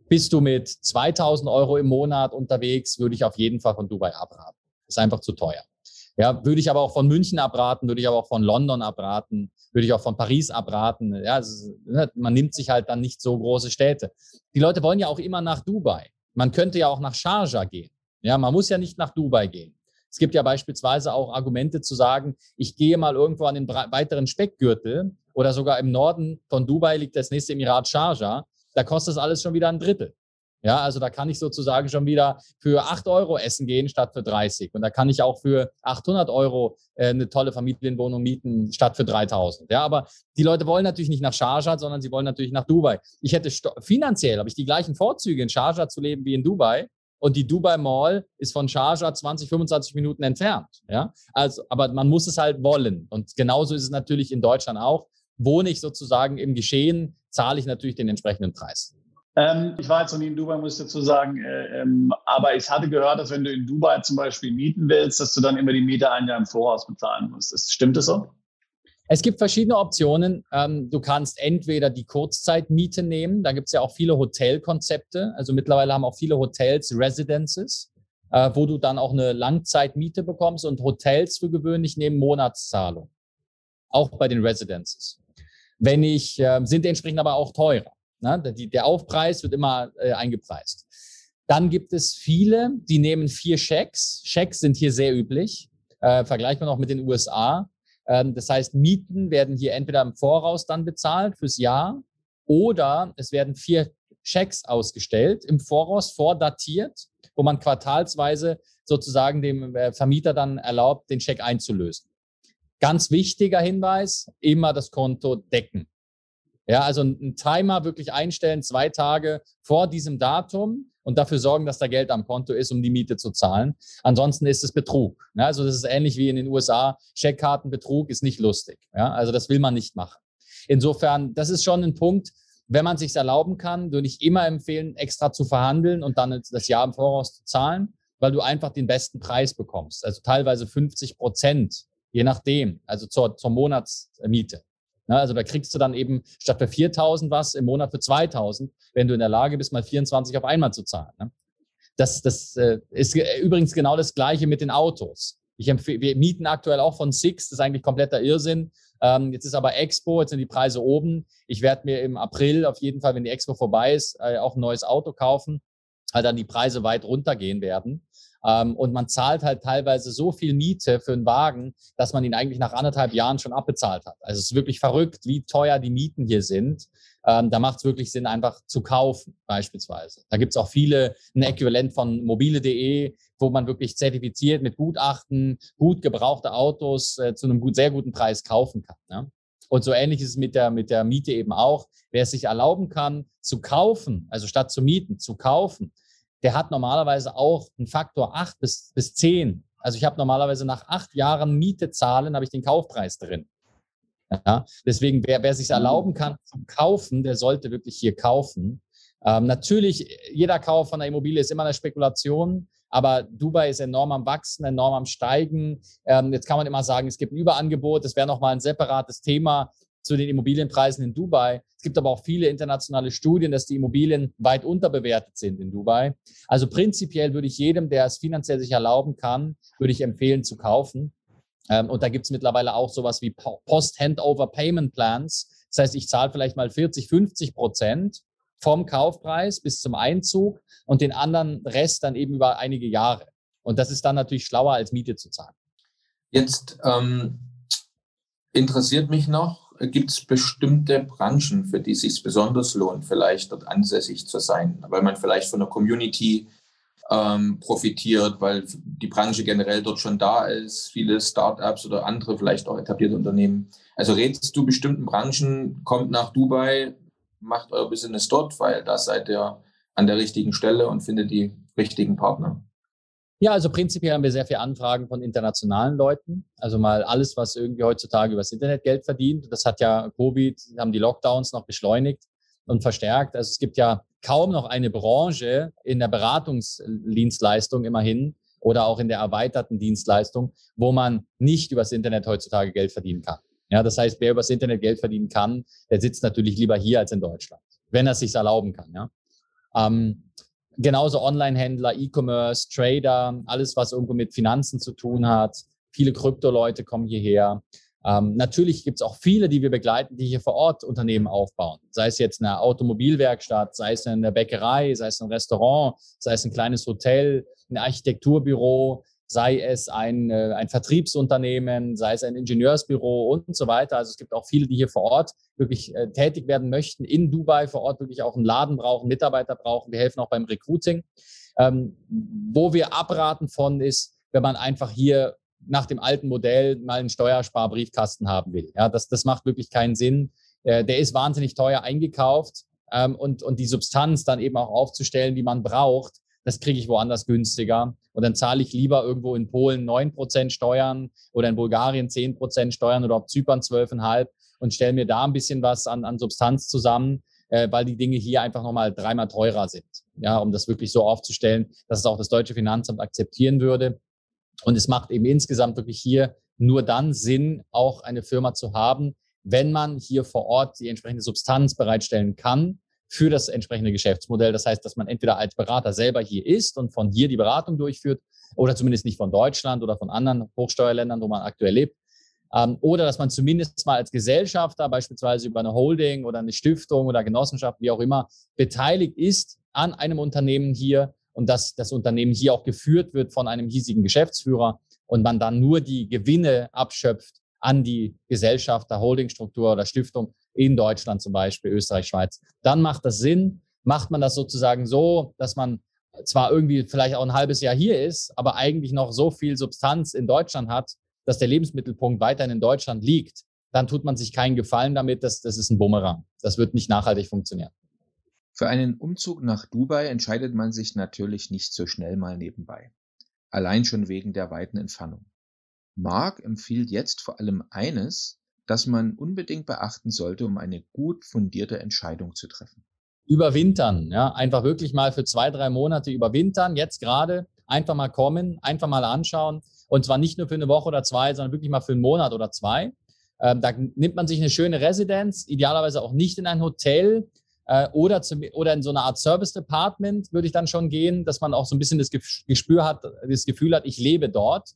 Bist du mit 2000 Euro im Monat unterwegs, würde ich auf jeden Fall von Dubai abraten. Ist einfach zu teuer. Ja, würde ich aber auch von München abraten, würde ich aber auch von London abraten, würde ich auch von Paris abraten. Ja, ist, ne, man nimmt sich halt dann nicht so große Städte. Die Leute wollen ja auch immer nach Dubai. Man könnte ja auch nach Sharjah gehen. Ja, man muss ja nicht nach Dubai gehen. Es gibt ja beispielsweise auch Argumente zu sagen, ich gehe mal irgendwo an den weiteren Speckgürtel oder sogar im Norden von Dubai liegt das nächste Emirat Sharjah. Da kostet das alles schon wieder ein Drittel. Ja, also da kann ich sozusagen schon wieder für 8 Euro essen gehen statt für 30. Und da kann ich auch für 800 Euro äh, eine tolle Familienwohnung mieten statt für 3000. Ja, aber die Leute wollen natürlich nicht nach Sharjah, sondern sie wollen natürlich nach Dubai. Ich hätte finanziell, habe ich die gleichen Vorzüge in Sharjah zu leben wie in Dubai und die Dubai Mall ist von Sharjah 20, 25 Minuten entfernt. Ja, also, aber man muss es halt wollen. Und genauso ist es natürlich in Deutschland auch. Wohne ich sozusagen im Geschehen, zahle ich natürlich den entsprechenden Preis. Ähm, ich war jetzt noch nie in Dubai, muss ich dazu sagen. Äh, ähm, aber ich hatte gehört, dass wenn du in Dubai zum Beispiel mieten willst, dass du dann immer die Miete ein Jahr im Voraus bezahlen musst. Ist, stimmt das so? Es gibt verschiedene Optionen. Ähm, du kannst entweder die Kurzzeitmiete nehmen. Da gibt es ja auch viele Hotelkonzepte. Also mittlerweile haben auch viele Hotels Residences, äh, wo du dann auch eine Langzeitmiete bekommst. Und Hotels für gewöhnlich nehmen Monatszahlung. Auch bei den Residences. Wenn ich, äh, sind entsprechend aber auch teurer. Ne? Die, der Aufpreis wird immer äh, eingepreist. Dann gibt es viele, die nehmen vier Schecks. Schecks sind hier sehr üblich. Äh, vergleichbar noch mit den USA. Ähm, das heißt, Mieten werden hier entweder im Voraus dann bezahlt fürs Jahr Oder es werden vier Schecks ausgestellt, im Voraus vordatiert, wo man quartalsweise sozusagen dem äh, Vermieter dann erlaubt, den Scheck einzulösen. Ganz wichtiger Hinweis, immer das Konto decken. Ja, also einen Timer wirklich einstellen, zwei Tage vor diesem Datum und dafür sorgen, dass da Geld am Konto ist, um die Miete zu zahlen. Ansonsten ist es Betrug. Ja, also das ist ähnlich wie in den USA. Scheckkartenbetrug ist nicht lustig. Ja, also das will man nicht machen. Insofern, das ist schon ein Punkt, wenn man sich erlauben kann, würde ich immer empfehlen, extra zu verhandeln und dann das Jahr im Voraus zu zahlen, weil du einfach den besten Preis bekommst. Also teilweise 50 Prozent, je nachdem, also zur, zur Monatsmiete. Ne, also da kriegst du dann eben statt für 4.000 was im Monat für 2.000, wenn du in der Lage bist, mal 24 auf einmal zu zahlen. Ne? Das, das äh, ist übrigens genau das Gleiche mit den Autos. Ich empfehle, wir mieten aktuell auch von Six, das ist eigentlich kompletter Irrsinn. Ähm, jetzt ist aber Expo, jetzt sind die Preise oben. Ich werde mir im April auf jeden Fall, wenn die Expo vorbei ist, äh, auch ein neues Auto kaufen, weil dann die Preise weit runtergehen werden. Ähm, und man zahlt halt teilweise so viel Miete für einen Wagen, dass man ihn eigentlich nach anderthalb Jahren schon abbezahlt hat. Also es ist wirklich verrückt, wie teuer die Mieten hier sind. Ähm, da macht es wirklich Sinn, einfach zu kaufen, beispielsweise. Da gibt es auch viele, ein Äquivalent von mobile.de, wo man wirklich zertifiziert mit Gutachten, gut gebrauchte Autos äh, zu einem gut, sehr guten Preis kaufen kann. Ne? Und so ähnlich ist es mit der, mit der Miete eben auch. Wer es sich erlauben kann, zu kaufen, also statt zu mieten, zu kaufen, der hat normalerweise auch einen Faktor 8 bis, bis 10. Also ich habe normalerweise nach acht Jahren Miete zahlen, habe ich den Kaufpreis drin. Ja, deswegen, wer, wer sich erlauben kann zu kaufen, der sollte wirklich hier kaufen. Ähm, natürlich, jeder Kauf von einer Immobilie ist immer eine Spekulation, aber Dubai ist enorm am Wachsen, enorm am Steigen. Ähm, jetzt kann man immer sagen, es gibt ein Überangebot, das wäre nochmal ein separates Thema zu den Immobilienpreisen in Dubai. Es gibt aber auch viele internationale Studien, dass die Immobilien weit unterbewertet sind in Dubai. Also prinzipiell würde ich jedem, der es finanziell sich erlauben kann, würde ich empfehlen zu kaufen. Ähm, und da gibt es mittlerweile auch sowas wie Post-Handover-Payment-Plans. Das heißt, ich zahle vielleicht mal 40, 50 Prozent vom Kaufpreis bis zum Einzug und den anderen Rest dann eben über einige Jahre. Und das ist dann natürlich schlauer, als Miete zu zahlen. Jetzt ähm, interessiert mich noch, gibt es bestimmte Branchen, für die es sich besonders lohnt, vielleicht dort ansässig zu sein, weil man vielleicht von der Community ähm, profitiert, weil die Branche generell dort schon da ist, viele Startups oder andere vielleicht auch etablierte Unternehmen. Also rätst du bestimmten Branchen, kommt nach Dubai, macht euer Business dort, weil da seid ihr an der richtigen Stelle und findet die richtigen Partner. Ja, also prinzipiell haben wir sehr viele Anfragen von internationalen Leuten. Also mal alles, was irgendwie heutzutage übers Internet Geld verdient. Das hat ja Covid, haben die Lockdowns noch beschleunigt und verstärkt. Also es gibt ja kaum noch eine Branche in der Beratungsdienstleistung immerhin oder auch in der erweiterten Dienstleistung, wo man nicht übers Internet heutzutage Geld verdienen kann. Ja, das heißt, wer übers Internet Geld verdienen kann, der sitzt natürlich lieber hier als in Deutschland, wenn er es sich erlauben kann. Ja. Ähm, genauso Online-Händler, E-Commerce, Trader, alles, was irgendwo mit Finanzen zu tun hat. Viele Krypto-Leute kommen hierher. Ähm, natürlich gibt es auch viele, die wir begleiten, die hier vor Ort Unternehmen aufbauen. Sei es jetzt eine Automobilwerkstatt, sei es eine Bäckerei, sei es ein Restaurant, sei es ein kleines Hotel, ein Architekturbüro, sei es ein, äh, ein Vertriebsunternehmen, sei es ein Ingenieursbüro und so weiter. Also es gibt auch viele, die hier vor Ort wirklich äh, tätig werden möchten, in Dubai vor Ort wirklich auch einen Laden brauchen, Mitarbeiter brauchen. Wir helfen auch beim Recruiting. Ähm, wo wir abraten von ist, wenn man einfach hier nach dem alten Modell mal einen Steuersparbriefkasten haben will. Ja, das, das macht wirklich keinen Sinn. Äh, der ist wahnsinnig teuer eingekauft ähm, und, und die Substanz dann eben auch aufzustellen, die man braucht, das kriege ich woanders günstiger. Und dann zahle ich lieber irgendwo in Polen 9% Steuern oder in Bulgarien 10% Steuern oder auf Zypern 12,5 und stelle mir da ein bisschen was an, an Substanz zusammen, äh, weil die Dinge hier einfach nochmal dreimal teurer sind. Ja, um das wirklich so aufzustellen, dass es auch das deutsche Finanzamt akzeptieren würde. Und es macht eben insgesamt wirklich hier nur dann Sinn, auch eine Firma zu haben, wenn man hier vor Ort die entsprechende Substanz bereitstellen kann für das entsprechende Geschäftsmodell. Das heißt, dass man entweder als Berater selber hier ist und von hier die Beratung durchführt oder zumindest nicht von Deutschland oder von anderen Hochsteuerländern, wo man aktuell lebt. Ähm, oder dass man zumindest mal als Gesellschafter, beispielsweise über eine Holding oder eine Stiftung oder Genossenschaft, wie auch immer, beteiligt ist an einem Unternehmen hier und dass das Unternehmen hier auch geführt wird von einem hiesigen Geschäftsführer und man dann nur die Gewinne abschöpft an die Gesellschaft, der Holdingstruktur oder Stiftung in Deutschland zum Beispiel, Österreich, Schweiz, dann macht das Sinn. Macht man das sozusagen so, dass man zwar irgendwie vielleicht auch ein halbes Jahr hier ist, aber eigentlich noch so viel Substanz in Deutschland hat, dass der Lebensmittelpunkt weiterhin in Deutschland liegt, dann tut man sich keinen Gefallen damit, dass das ist ein Bumerang. Das wird nicht nachhaltig funktionieren. Für einen Umzug nach Dubai entscheidet man sich natürlich nicht so schnell mal nebenbei. Allein schon wegen der weiten Entfernung. Mark empfiehlt jetzt vor allem eines, das man unbedingt beachten sollte, um eine gut fundierte Entscheidung zu treffen. Überwintern, ja, einfach wirklich mal für zwei, drei Monate überwintern, jetzt gerade einfach mal kommen, einfach mal anschauen und zwar nicht nur für eine Woche oder zwei, sondern wirklich mal für einen Monat oder zwei. Ähm, da nimmt man sich eine schöne Residenz, idealerweise auch nicht in ein Hotel, äh, oder, zu, oder in so eine Art Service Department würde ich dann schon gehen, dass man auch so ein bisschen das Gespür hat, das Gefühl hat, ich lebe dort.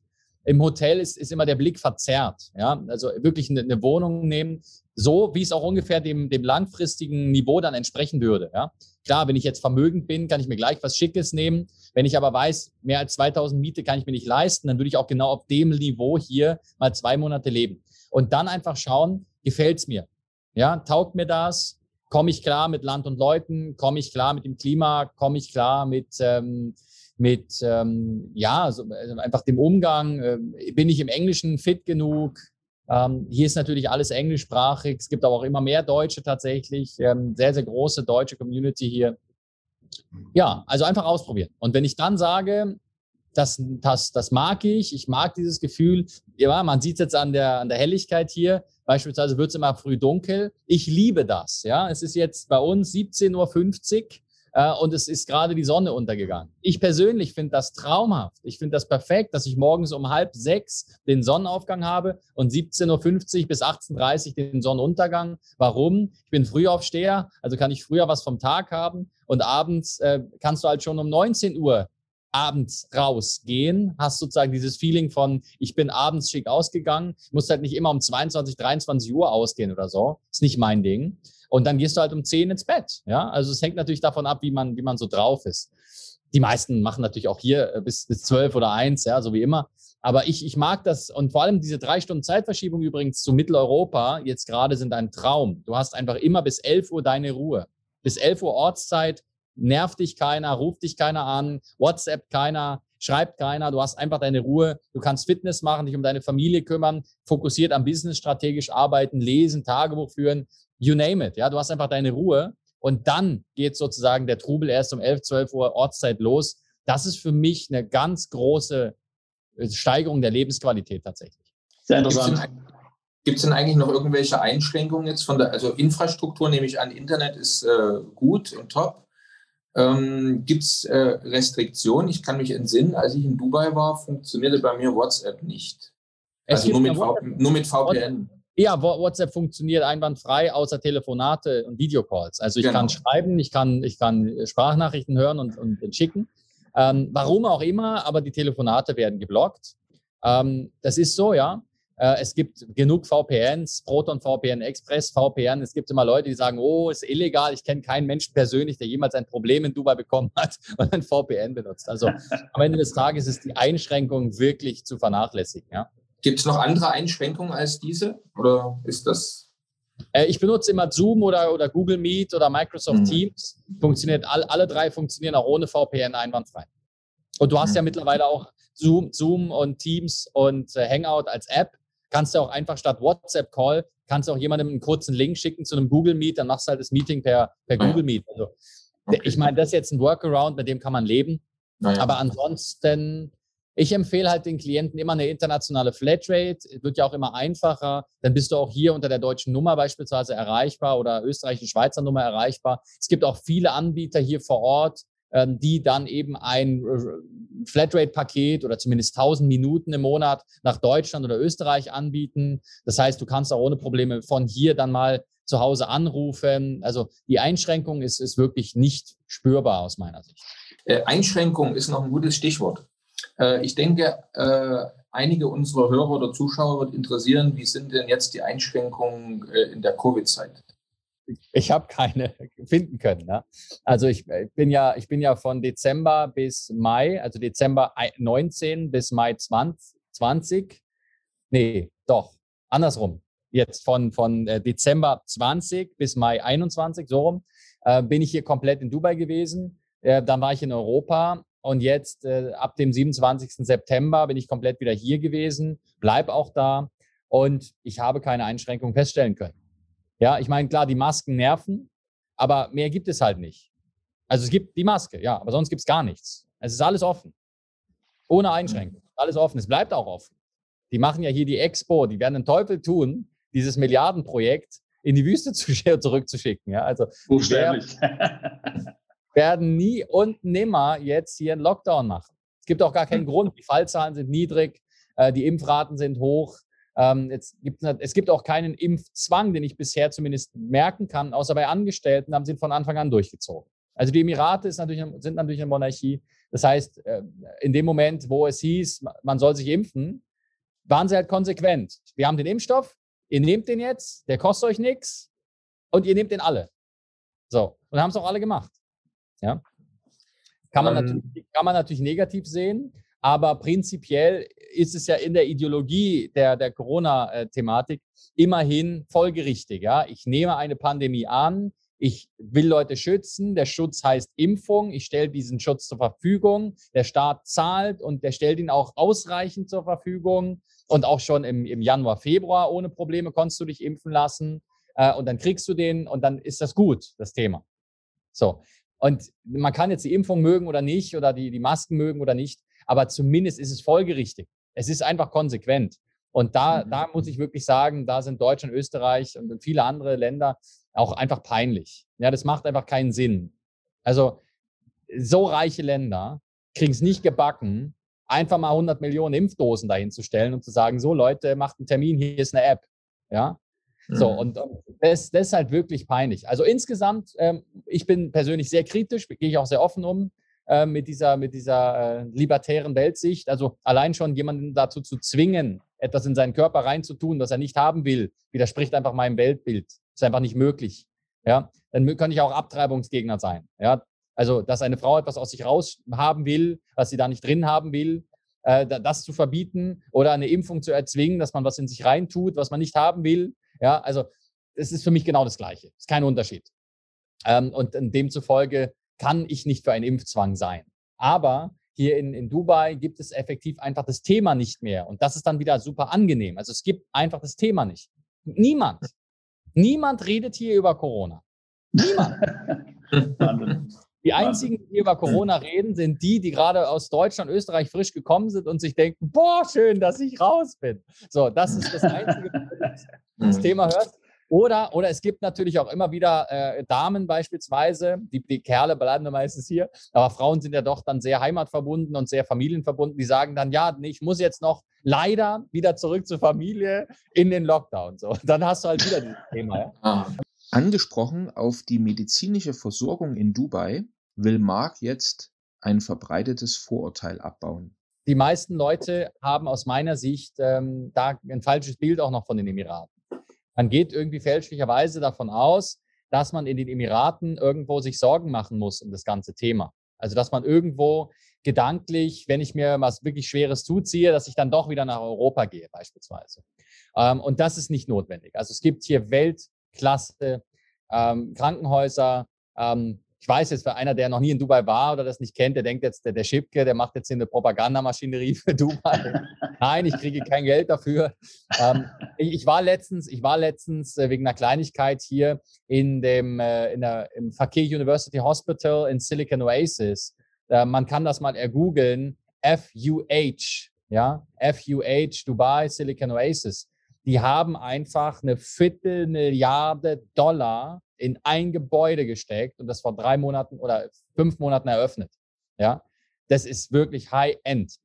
Im Hotel ist, ist immer der Blick verzerrt. Ja? Also wirklich eine, eine Wohnung nehmen, so wie es auch ungefähr dem, dem langfristigen Niveau dann entsprechen würde. Ja? Klar, wenn ich jetzt vermögend bin, kann ich mir gleich was Schickes nehmen. Wenn ich aber weiß, mehr als 2000 Miete kann ich mir nicht leisten, dann würde ich auch genau auf dem Niveau hier mal zwei Monate leben. Und dann einfach schauen, gefällt es mir? Ja, taugt mir das? komme ich klar mit Land und Leuten, komme ich klar mit dem Klima, komme ich klar mit, ähm, mit ähm, ja, so, also einfach dem Umgang, äh, bin ich im Englischen fit genug? Ähm, hier ist natürlich alles englischsprachig, es gibt aber auch immer mehr Deutsche tatsächlich, ähm, sehr, sehr große deutsche Community hier. Ja, also einfach ausprobieren. Und wenn ich dann sage, das, das, das mag ich, ich mag dieses Gefühl, ja, man sieht es jetzt an der, an der Helligkeit hier, Beispielsweise wird es immer früh dunkel. Ich liebe das. Ja, es ist jetzt bei uns 17.50 Uhr äh, und es ist gerade die Sonne untergegangen. Ich persönlich finde das traumhaft. Ich finde das perfekt, dass ich morgens um halb sechs den Sonnenaufgang habe und 17.50 Uhr bis 18.30 Uhr den Sonnenuntergang. Warum? Ich bin Frühaufsteher, also kann ich früher was vom Tag haben und abends äh, kannst du halt schon um 19 Uhr abends rausgehen, hast sozusagen dieses Feeling von, ich bin abends schick ausgegangen, musst halt nicht immer um 22, 23 Uhr ausgehen oder so. Ist nicht mein Ding. Und dann gehst du halt um 10 ins Bett. Ja, also es hängt natürlich davon ab, wie man, wie man so drauf ist. Die meisten machen natürlich auch hier äh, bis, bis 12 oder 1, ja, so wie immer. Aber ich, ich mag das und vor allem diese drei Stunden Zeitverschiebung übrigens zu Mitteleuropa jetzt gerade sind ein Traum. Du hast einfach immer bis 11 Uhr deine Ruhe. Bis 11 Uhr Ortszeit, nervt dich keiner, ruft dich keiner an, WhatsApp keiner, schreibt keiner, du hast einfach deine Ruhe, du kannst Fitness machen, dich um deine Familie kümmern, fokussiert am Business strategisch arbeiten, lesen, Tagebuch führen, you name it, ja, du hast einfach deine Ruhe und dann geht sozusagen der Trubel erst um 11, 12 Uhr Ortszeit los. Das ist für mich eine ganz große äh, Steigerung der Lebensqualität tatsächlich. Sehr interessant. Gibt es denn eigentlich noch irgendwelche Einschränkungen jetzt von der, also Infrastruktur nehme ich an, Internet ist äh, gut und top. Ähm, Gibt es äh, Restriktionen? Ich kann mich entsinnen, als ich in Dubai war, funktionierte bei mir WhatsApp nicht. Es also nur mit, nur mit VPN. Ja, WhatsApp funktioniert einwandfrei, außer Telefonate und Videocalls. Also ich genau. kann schreiben, ich kann, ich kann Sprachnachrichten hören und, und, und schicken. Ähm, warum auch immer, aber die Telefonate werden geblockt. Ähm, das ist so, ja. Äh, es gibt genug VPNs, Proton VPN, Express VPN. Es gibt immer Leute, die sagen, oh, ist illegal. Ich kenne keinen Menschen persönlich, der jemals ein Problem in Dubai bekommen hat und ein VPN benutzt. Also am Ende des Tages ist die Einschränkung wirklich zu vernachlässigen. Ja. Gibt es noch andere Einschränkungen als diese? Oder ist das? Äh, ich benutze immer Zoom oder, oder Google Meet oder Microsoft mhm. Teams. Funktioniert, all, alle drei funktionieren auch ohne VPN einwandfrei. Und du hast mhm. ja mittlerweile auch Zoom, Zoom und Teams und äh, Hangout als App kannst du auch einfach statt WhatsApp-Call, kannst du auch jemandem einen kurzen Link schicken zu einem Google Meet, dann machst du halt das Meeting per, per Google Meet. Also, okay. Ich meine, das ist jetzt ein Workaround, mit dem kann man leben. Naja. Aber ansonsten, ich empfehle halt den Klienten immer eine internationale Flatrate, wird ja auch immer einfacher. Dann bist du auch hier unter der deutschen Nummer beispielsweise erreichbar oder österreichische Schweizer Nummer erreichbar. Es gibt auch viele Anbieter hier vor Ort, die dann eben ein äh, Flatrate-Paket oder zumindest 1000 Minuten im Monat nach Deutschland oder Österreich anbieten. Das heißt, du kannst auch ohne Probleme von hier dann mal zu Hause anrufen. Also die Einschränkung ist, ist wirklich nicht spürbar aus meiner Sicht. Äh, Einschränkung ist noch ein gutes Stichwort. Äh, ich denke, einige unserer Hörer oder Zuschauer wird interessieren, wie sind denn jetzt die Einschränkungen in der Covid-Zeit? Ich habe keine finden können. Ne? Also ich, ich, bin ja, ich bin ja von Dezember bis Mai, also Dezember 19 bis Mai 20, 20 nee, doch, andersrum. jetzt von, von äh, Dezember 20 bis Mai 21, so rum, äh, bin ich hier komplett in Dubai gewesen. Äh, dann war ich in Europa und jetzt äh, ab dem 27. September bin ich komplett wieder hier gewesen, bleib auch da und ich habe keine Einschränkungen feststellen können. Ja, ich meine, klar, die Masken nerven, aber mehr gibt es halt nicht. Also es gibt die Maske, ja, aber sonst gibt es gar nichts. Es ist alles offen. Ohne Einschränkung. Alles offen. Es bleibt auch offen. Die machen ja hier die Expo, die werden den Teufel tun, dieses Milliardenprojekt in die Wüste zu, zurückzuschicken. Ja, also Buchstäblich. Werden, werden nie und nimmer jetzt hier einen Lockdown machen. Es gibt auch gar keinen Grund. Die Fallzahlen sind niedrig, äh, die Impfraten sind hoch. Ähm, jetzt gibt, es gibt auch keinen Impfzwang, den ich bisher zumindest merken kann, außer bei Angestellten haben sie von Anfang an durchgezogen. Also die Emirate natürlich, sind natürlich eine Monarchie. Das heißt, äh, in dem Moment, wo es hieß, man soll sich impfen, waren sie halt konsequent. Wir haben den Impfstoff, ihr nehmt den jetzt, der kostet euch nichts und ihr nehmt den alle. So, und haben es auch alle gemacht. Ja. Kann man, ähm, natürlich, kann man natürlich negativ sehen, aber prinzipiell ist es ja in der Ideologie der, der Corona-Thematik immerhin folgerichtig. Ja? Ich nehme eine Pandemie an, ich will Leute schützen. Der Schutz heißt Impfung. Ich stelle diesen Schutz zur Verfügung. Der Staat zahlt und der stellt ihn auch ausreichend zur Verfügung. Und auch schon im, im Januar, Februar ohne Probleme konntest du dich impfen lassen. Äh, und dann kriegst du den und dann ist das gut, das Thema. So. Und man kann jetzt die Impfung mögen oder nicht oder die, die Masken mögen oder nicht, aber zumindest ist es folgerichtig. Es ist einfach konsequent. Und da, mhm. da muss ich wirklich sagen, da sind Deutschland, Österreich und viele andere Länder auch einfach peinlich. Ja, das macht einfach keinen Sinn. Also so reiche Länder kriegen es nicht gebacken, einfach mal 100 Millionen Impfdosen dahin zu stellen und zu sagen, so Leute, macht einen Termin, hier ist eine App. Ja, so, mhm. und, und das, das, ist halt wirklich peinlich. Also insgesamt, ähm, ich bin persönlich sehr kritisch, gehe ich auch sehr offen um äh, mit dieser, mit dieser äh, libertären Weltsicht. Also allein schon jemanden dazu zu zwingen, etwas in seinen Körper reinzutun, das er nicht haben will, widerspricht einfach meinem Weltbild. Ist einfach nicht möglich. Ja, dann könnte ich auch Abtreibungsgegner sein. Ja, also, dass eine Frau etwas aus sich raus haben will, was sie da nicht drin haben will, äh, das zu verbieten oder eine Impfung zu erzwingen, dass man was in sich reintut, was man nicht haben will. Ja, also, es ist für mich genau das Gleiche. Ist kein Unterschied. Ähm, und demzufolge kann ich nicht für einen Impfzwang sein. Aber hier in, in Dubai gibt es effektiv einfach das Thema nicht mehr. Und das ist dann wieder super angenehm. Also es gibt einfach das Thema nicht. Niemand, Niemand redet hier über Corona. Niemand. Die einzigen, die über Corona reden, sind die, die gerade aus Deutschland, Österreich frisch gekommen sind und sich denken, boah, schön, dass ich raus bin. So, das ist das Einzige, das Thema hörst. Oder, oder es gibt natürlich auch immer wieder äh, Damen beispielsweise, die, die Kerle bleiben dann meistens hier, aber Frauen sind ja doch dann sehr heimatverbunden und sehr familienverbunden, die sagen dann, ja, nee, ich muss jetzt noch leider wieder zurück zur Familie in den Lockdown. So, dann hast du halt wieder dieses Thema. Ja? Ah. Angesprochen auf die medizinische Versorgung in Dubai will Mark jetzt ein verbreitetes Vorurteil abbauen. Die meisten Leute haben aus meiner Sicht ähm, da ein falsches Bild auch noch von den Emiraten. Man geht irgendwie fälschlicherweise davon aus, dass man in den Emiraten irgendwo sich Sorgen machen muss um das ganze Thema. Also dass man irgendwo gedanklich, wenn ich mir was wirklich Schweres zuziehe, dass ich dann doch wieder nach Europa gehe beispielsweise. Ähm, und das ist nicht notwendig. Also es gibt hier Weltklasse ähm, Krankenhäuser, ähm, ich weiß jetzt, für einer, der noch nie in Dubai war oder das nicht kennt, der denkt jetzt, der, der Schipke, der macht jetzt hier eine Propagandamaschinerie für Dubai. Nein, ich kriege kein Geld dafür. Ähm, ich, ich, war letztens, ich war letztens äh, wegen einer Kleinigkeit hier in dem, äh, in der, im Fakir University Hospital in Silicon Oasis. Äh, man kann das mal ergoogeln. FUH, ja, FUH Dubai Silicon Oasis. Die haben einfach eine Viertelmilliarde Dollar in ein Gebäude gesteckt und das vor drei Monaten oder fünf Monaten eröffnet. Ja, das ist wirklich High-End.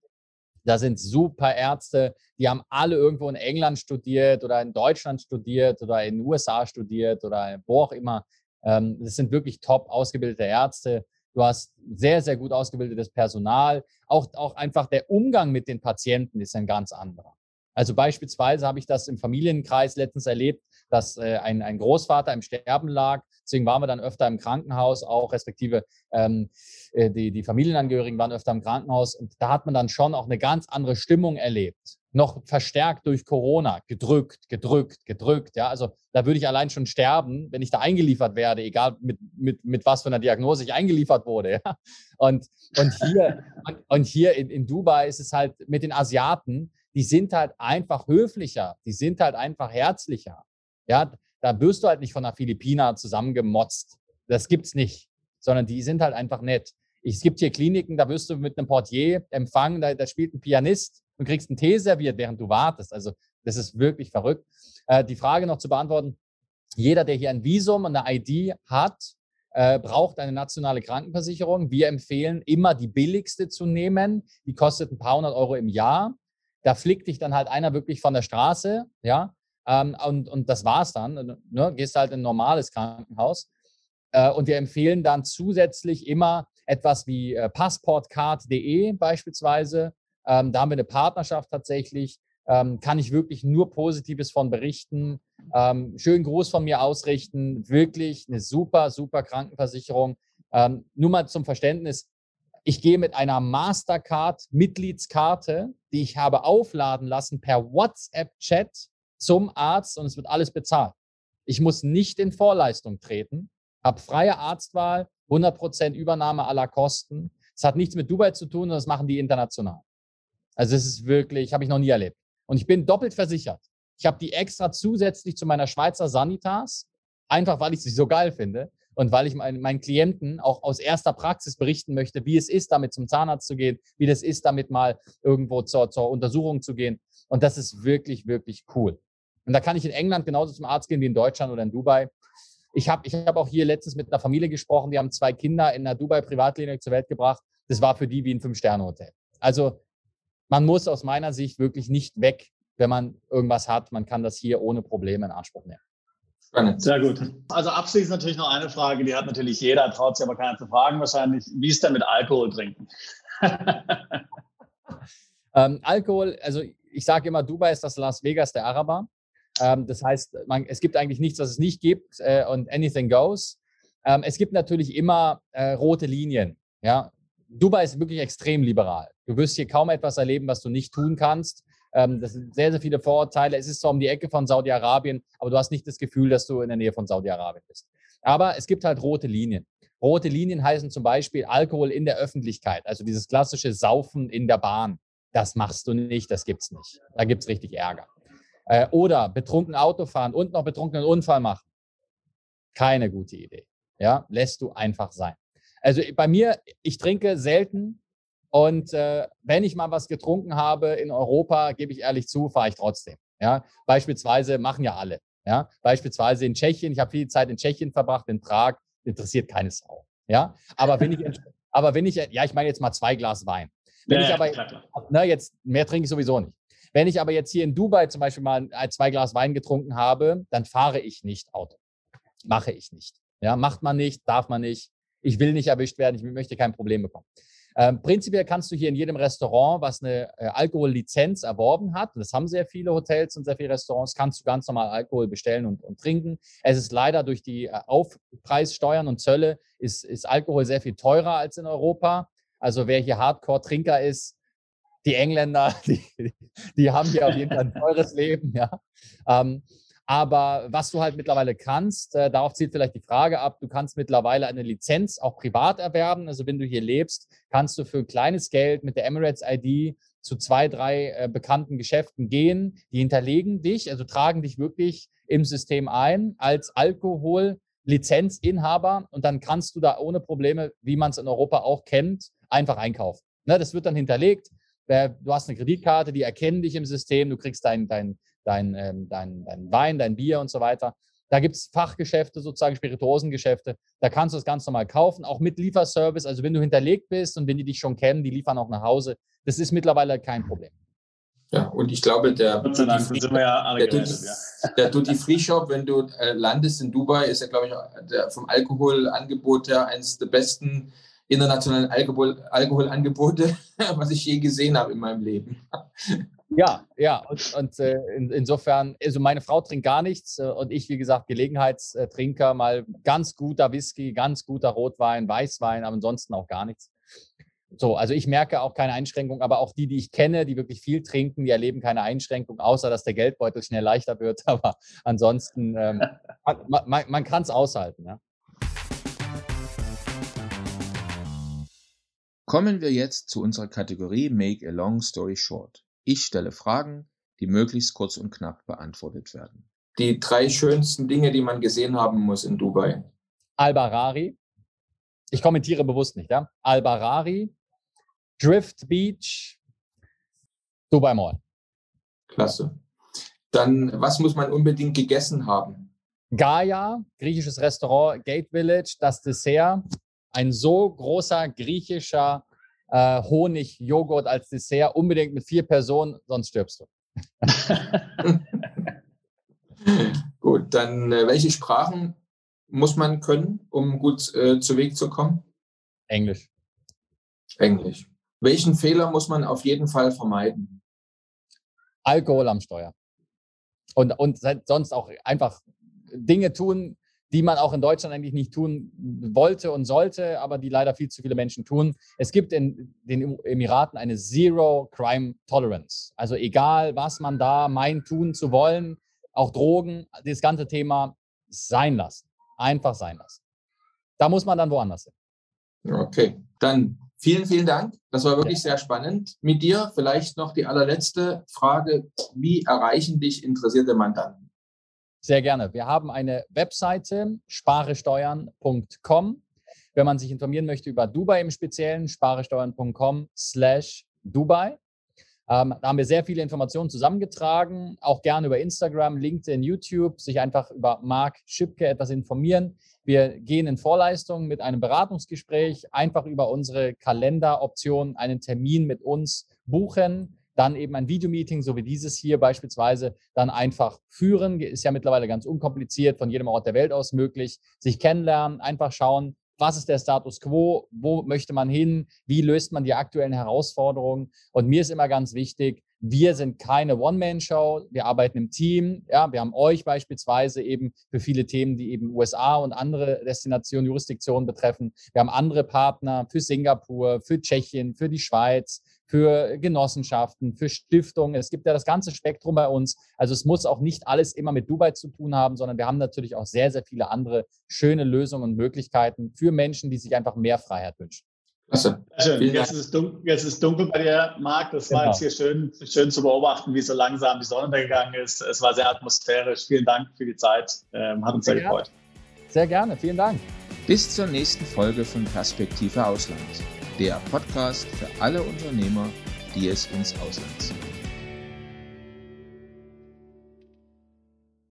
Da sind super Ärzte, die haben alle irgendwo in England studiert oder in Deutschland studiert oder in den USA studiert oder wo auch immer. Ähm, das sind wirklich top ausgebildete Ärzte. Du hast sehr, sehr gut ausgebildetes Personal. Auch, auch einfach der Umgang mit den Patienten ist ein ganz anderer. Also beispielsweise habe ich das im Familienkreis letztens erlebt, dass äh, ein, ein Großvater im Sterben lag. Deswegen waren wir dann öfter im Krankenhaus, auch respektive ähm, äh, die, die Familienangehörigen waren öfter im Krankenhaus. Und da hat man dann schon auch eine ganz andere Stimmung erlebt. Noch verstärkt durch Corona, gedrückt, gedrückt, gedrückt. Ja, also da würde ich allein schon sterben, wenn ich da eingeliefert werde, egal mit, mit, mit was für einer Diagnose ich eingeliefert wurde. Ja? Und, und hier, und, und hier in, in Dubai ist es halt mit den Asiaten, die sind halt einfach höflicher, die sind halt einfach herzlicher. Ja, da wirst du halt nicht von einer Philippiner zusammengemotzt. Das gibt's nicht, sondern die sind halt einfach nett. Es gibt hier Kliniken, da wirst du mit einem Portier empfangen, da, da spielt ein Pianist und kriegst einen Tee serviert, während du wartest. Also das ist wirklich verrückt. Äh, die Frage noch zu beantworten. Jeder, der hier ein Visum und eine ID hat, äh, braucht eine nationale Krankenversicherung. Wir empfehlen immer die billigste zu nehmen. Die kostet ein paar hundert Euro im Jahr. Da flickt dich dann halt einer wirklich von der Straße, ja, ähm, und, und das war's dann. Ne? Gehst halt in ein normales Krankenhaus. Äh, und wir empfehlen dann zusätzlich immer etwas wie äh, passportcard.de beispielsweise. Ähm, da haben wir eine Partnerschaft tatsächlich. Ähm, kann ich wirklich nur Positives von berichten. Ähm, schönen Gruß von mir ausrichten. Wirklich eine super, super Krankenversicherung. Ähm, nur mal zum Verständnis, ich gehe mit einer Mastercard-Mitgliedskarte, die ich habe aufladen lassen per WhatsApp-Chat zum Arzt und es wird alles bezahlt. Ich muss nicht in Vorleistung treten, habe freie Arztwahl, 100% Übernahme aller Kosten. Es hat nichts mit Dubai zu tun und das machen die international. Also es ist wirklich, habe ich noch nie erlebt. Und ich bin doppelt versichert. Ich habe die extra zusätzlich zu meiner Schweizer Sanitas, einfach weil ich sie so geil finde und weil ich meinen, meinen Klienten auch aus erster Praxis berichten möchte, wie es ist, damit zum Zahnarzt zu gehen, wie das ist, damit mal irgendwo zur, zur Untersuchung zu gehen. Und das ist wirklich, wirklich cool. Und da kann ich in England genauso zum Arzt gehen wie in Deutschland oder in Dubai. Ich habe ich hab auch hier letztens mit einer Familie gesprochen, die haben zwei Kinder in einer Dubai-Privatklinik zur Welt gebracht. Das war für die wie ein Fünf-Sterne-Hotel. Also man muss aus meiner Sicht wirklich nicht weg, wenn man irgendwas hat. Man kann das hier ohne Probleme in Anspruch nehmen. Spannend. Sehr gut. Also abschließend natürlich noch eine Frage, die hat natürlich jeder, traut sich aber keiner zu fragen wahrscheinlich. Wie ist denn mit Alkohol trinken? ähm, Alkohol, also ich sage immer, Dubai ist das Las Vegas der Araber. Ähm, das heißt, man, es gibt eigentlich nichts, was es nicht gibt äh, und anything goes. Ähm, es gibt natürlich immer äh, rote Linien. Ja? Dubai ist wirklich extrem liberal. Du wirst hier kaum etwas erleben, was du nicht tun kannst. Ähm, das sind sehr, sehr viele Vorurteile. Es ist zwar um die Ecke von Saudi-Arabien, aber du hast nicht das Gefühl, dass du in der Nähe von Saudi-Arabien bist. Aber es gibt halt rote Linien. Rote Linien heißen zum Beispiel Alkohol in der Öffentlichkeit, also dieses klassische Saufen in der Bahn. Das machst du nicht, das gibt's nicht. Da gibt's richtig Ärger. Äh, oder betrunken Auto fahren und noch betrunkenen Unfall machen. Keine gute Idee. Ja, lässt du einfach sein. Also bei mir, ich trinke selten und äh, wenn ich mal was getrunken habe in Europa, gebe ich ehrlich zu, fahre ich trotzdem. Ja, beispielsweise machen ja alle. Ja, beispielsweise in Tschechien. Ich habe viel Zeit in Tschechien verbracht, in Prag. Interessiert keine Sau. Ja, aber wenn ich, aber wenn ich, ja, ich meine jetzt mal zwei Glas Wein. Wenn ja, ich aber, klar, klar. Na, jetzt mehr trinke ich sowieso nicht. Wenn ich aber jetzt hier in Dubai zum Beispiel mal zwei Glas Wein getrunken habe, dann fahre ich nicht Auto. Mache ich nicht. Ja, macht man nicht, darf man nicht. Ich will nicht erwischt werden, ich möchte kein Problem bekommen. Ähm, prinzipiell kannst du hier in jedem Restaurant, was eine äh, Alkohollizenz erworben hat, das haben sehr viele Hotels und sehr viele Restaurants, kannst du ganz normal Alkohol bestellen und, und trinken. Es ist leider durch die äh, Aufpreissteuern und Zölle ist, ist Alkohol sehr viel teurer als in Europa. Also wer hier Hardcore-Trinker ist, die Engländer, die, die haben hier auf jeden Fall ein teures Leben, ja. Ähm, aber was du halt mittlerweile kannst, äh, darauf zielt vielleicht die Frage ab, du kannst mittlerweile eine Lizenz auch privat erwerben. Also wenn du hier lebst, kannst du für ein kleines Geld mit der Emirates ID zu zwei, drei äh, bekannten Geschäften gehen. Die hinterlegen dich, also tragen dich wirklich im System ein als Alkohol-Lizenzinhaber und dann kannst du da ohne Probleme, wie man es in Europa auch kennt, einfach einkaufen. Ne, das wird dann hinterlegt du hast eine Kreditkarte, die erkennen dich im System, du kriegst dein, dein, dein, ähm, dein, dein Wein, dein Bier und so weiter. Da gibt es Fachgeschäfte, sozusagen Spirituosengeschäfte. Da kannst du das ganz normal kaufen, auch mit Lieferservice. Also wenn du hinterlegt bist und wenn die dich schon kennen, die liefern auch nach Hause. Das ist mittlerweile kein Problem. Ja, und ich glaube, der, Duty, ja der, Duty, ja. der Duty Free Shop, wenn du äh, landest in Dubai, ist ja, glaube ich, der, vom Alkoholangebot her eines der besten internationalen Alkohol, Alkoholangebote, was ich je gesehen habe in meinem Leben. Ja, ja, und, und äh, in, insofern, also meine Frau trinkt gar nichts äh, und ich, wie gesagt, Gelegenheitstrinker, mal ganz guter Whisky, ganz guter Rotwein, Weißwein, aber ansonsten auch gar nichts. So, also ich merke auch keine Einschränkung, aber auch die, die ich kenne, die wirklich viel trinken, die erleben keine Einschränkung, außer dass der Geldbeutel schnell leichter wird. Aber ansonsten, ähm, man, man, man kann es aushalten. Ja. Kommen wir jetzt zu unserer Kategorie Make a Long Story Short. Ich stelle Fragen, die möglichst kurz und knapp beantwortet werden. Die drei schönsten Dinge, die man gesehen haben muss in Dubai. Al-Barari. Ich kommentiere bewusst nicht, ja? Al-Barari, Drift Beach, Dubai Mall. Klasse. Dann, was muss man unbedingt gegessen haben? Gaia, griechisches Restaurant, Gate Village, das Dessert. Ein so großer griechischer äh, Honig-Joghurt als Dessert, unbedingt mit vier Personen, sonst stirbst du. Gut, dann äh, welche Sprachen muss man können, um gut äh, zu Weg zu kommen? Englisch. Englisch. Welchen Fehler muss man auf jeden Fall vermeiden? Alkohol am Steuer. Und, und sonst auch einfach Dinge tun, die man auch in Deutschland eigentlich nicht tun wollte und sollte, aber die leider viel zu viele Menschen tun. Es gibt in den Emiraten eine Zero Crime Tolerance. Also egal, was man da meint tun zu wollen, auch Drogen, das ganze Thema sein lassen. Einfach sein lassen. Da muss man dann woanders hin. Okay, dann vielen, vielen Dank. Das war wirklich sehr spannend mit dir. Vielleicht noch die allerletzte Frage. Wie erreichen dich interessierte Mandanten? Sehr gerne. Wir haben eine Webseite, sparesteuern.com. Wenn man sich informieren möchte über Dubai im Speziellen, sparesteuern.com slash Dubai. Ähm, da haben wir sehr viele Informationen zusammengetragen, auch gerne über Instagram, LinkedIn, YouTube, sich einfach über Marc Schipke etwas informieren. Wir gehen in Vorleistungen mit einem Beratungsgespräch, einfach über unsere Kalenderoption einen Termin mit uns buchen dann eben ein Videomeeting, so wie dieses hier beispielsweise, dann einfach führen. Ist ja mittlerweile ganz unkompliziert, von jedem Ort der Welt aus möglich. Sich kennenlernen, einfach schauen, was ist der Status quo, wo möchte man hin, wie löst man die aktuellen Herausforderungen. Und mir ist immer ganz wichtig, wir sind keine One-Man-Show, wir arbeiten im Team. Ja, wir haben euch beispielsweise eben für viele Themen, die eben USA und andere Destinationen, Jurisdiktionen betreffen. Wir haben andere Partner für Singapur, für Tschechien, für die Schweiz, für Genossenschaften, für Stiftungen. Es gibt ja das ganze Spektrum bei uns. Also es muss auch nicht alles immer mit Dubai zu tun haben, sondern wir haben natürlich auch sehr, sehr viele andere schöne Lösungen und Möglichkeiten für Menschen, die sich einfach mehr Freiheit wünschen. Klasse. Schön. Jetzt ist, es dunkel, jetzt ist es dunkel bei dir, Marc. Das genau. war jetzt hier schön, schön zu beobachten, wie so langsam die Sonne untergegangen ist. Es war sehr atmosphärisch. Vielen Dank für die Zeit. Ähm, hat uns sehr, sehr gefreut. Sehr gerne. Vielen Dank. Bis zur nächsten Folge von Perspektive Ausland, der Podcast für alle Unternehmer, die es ins Ausland ziehen.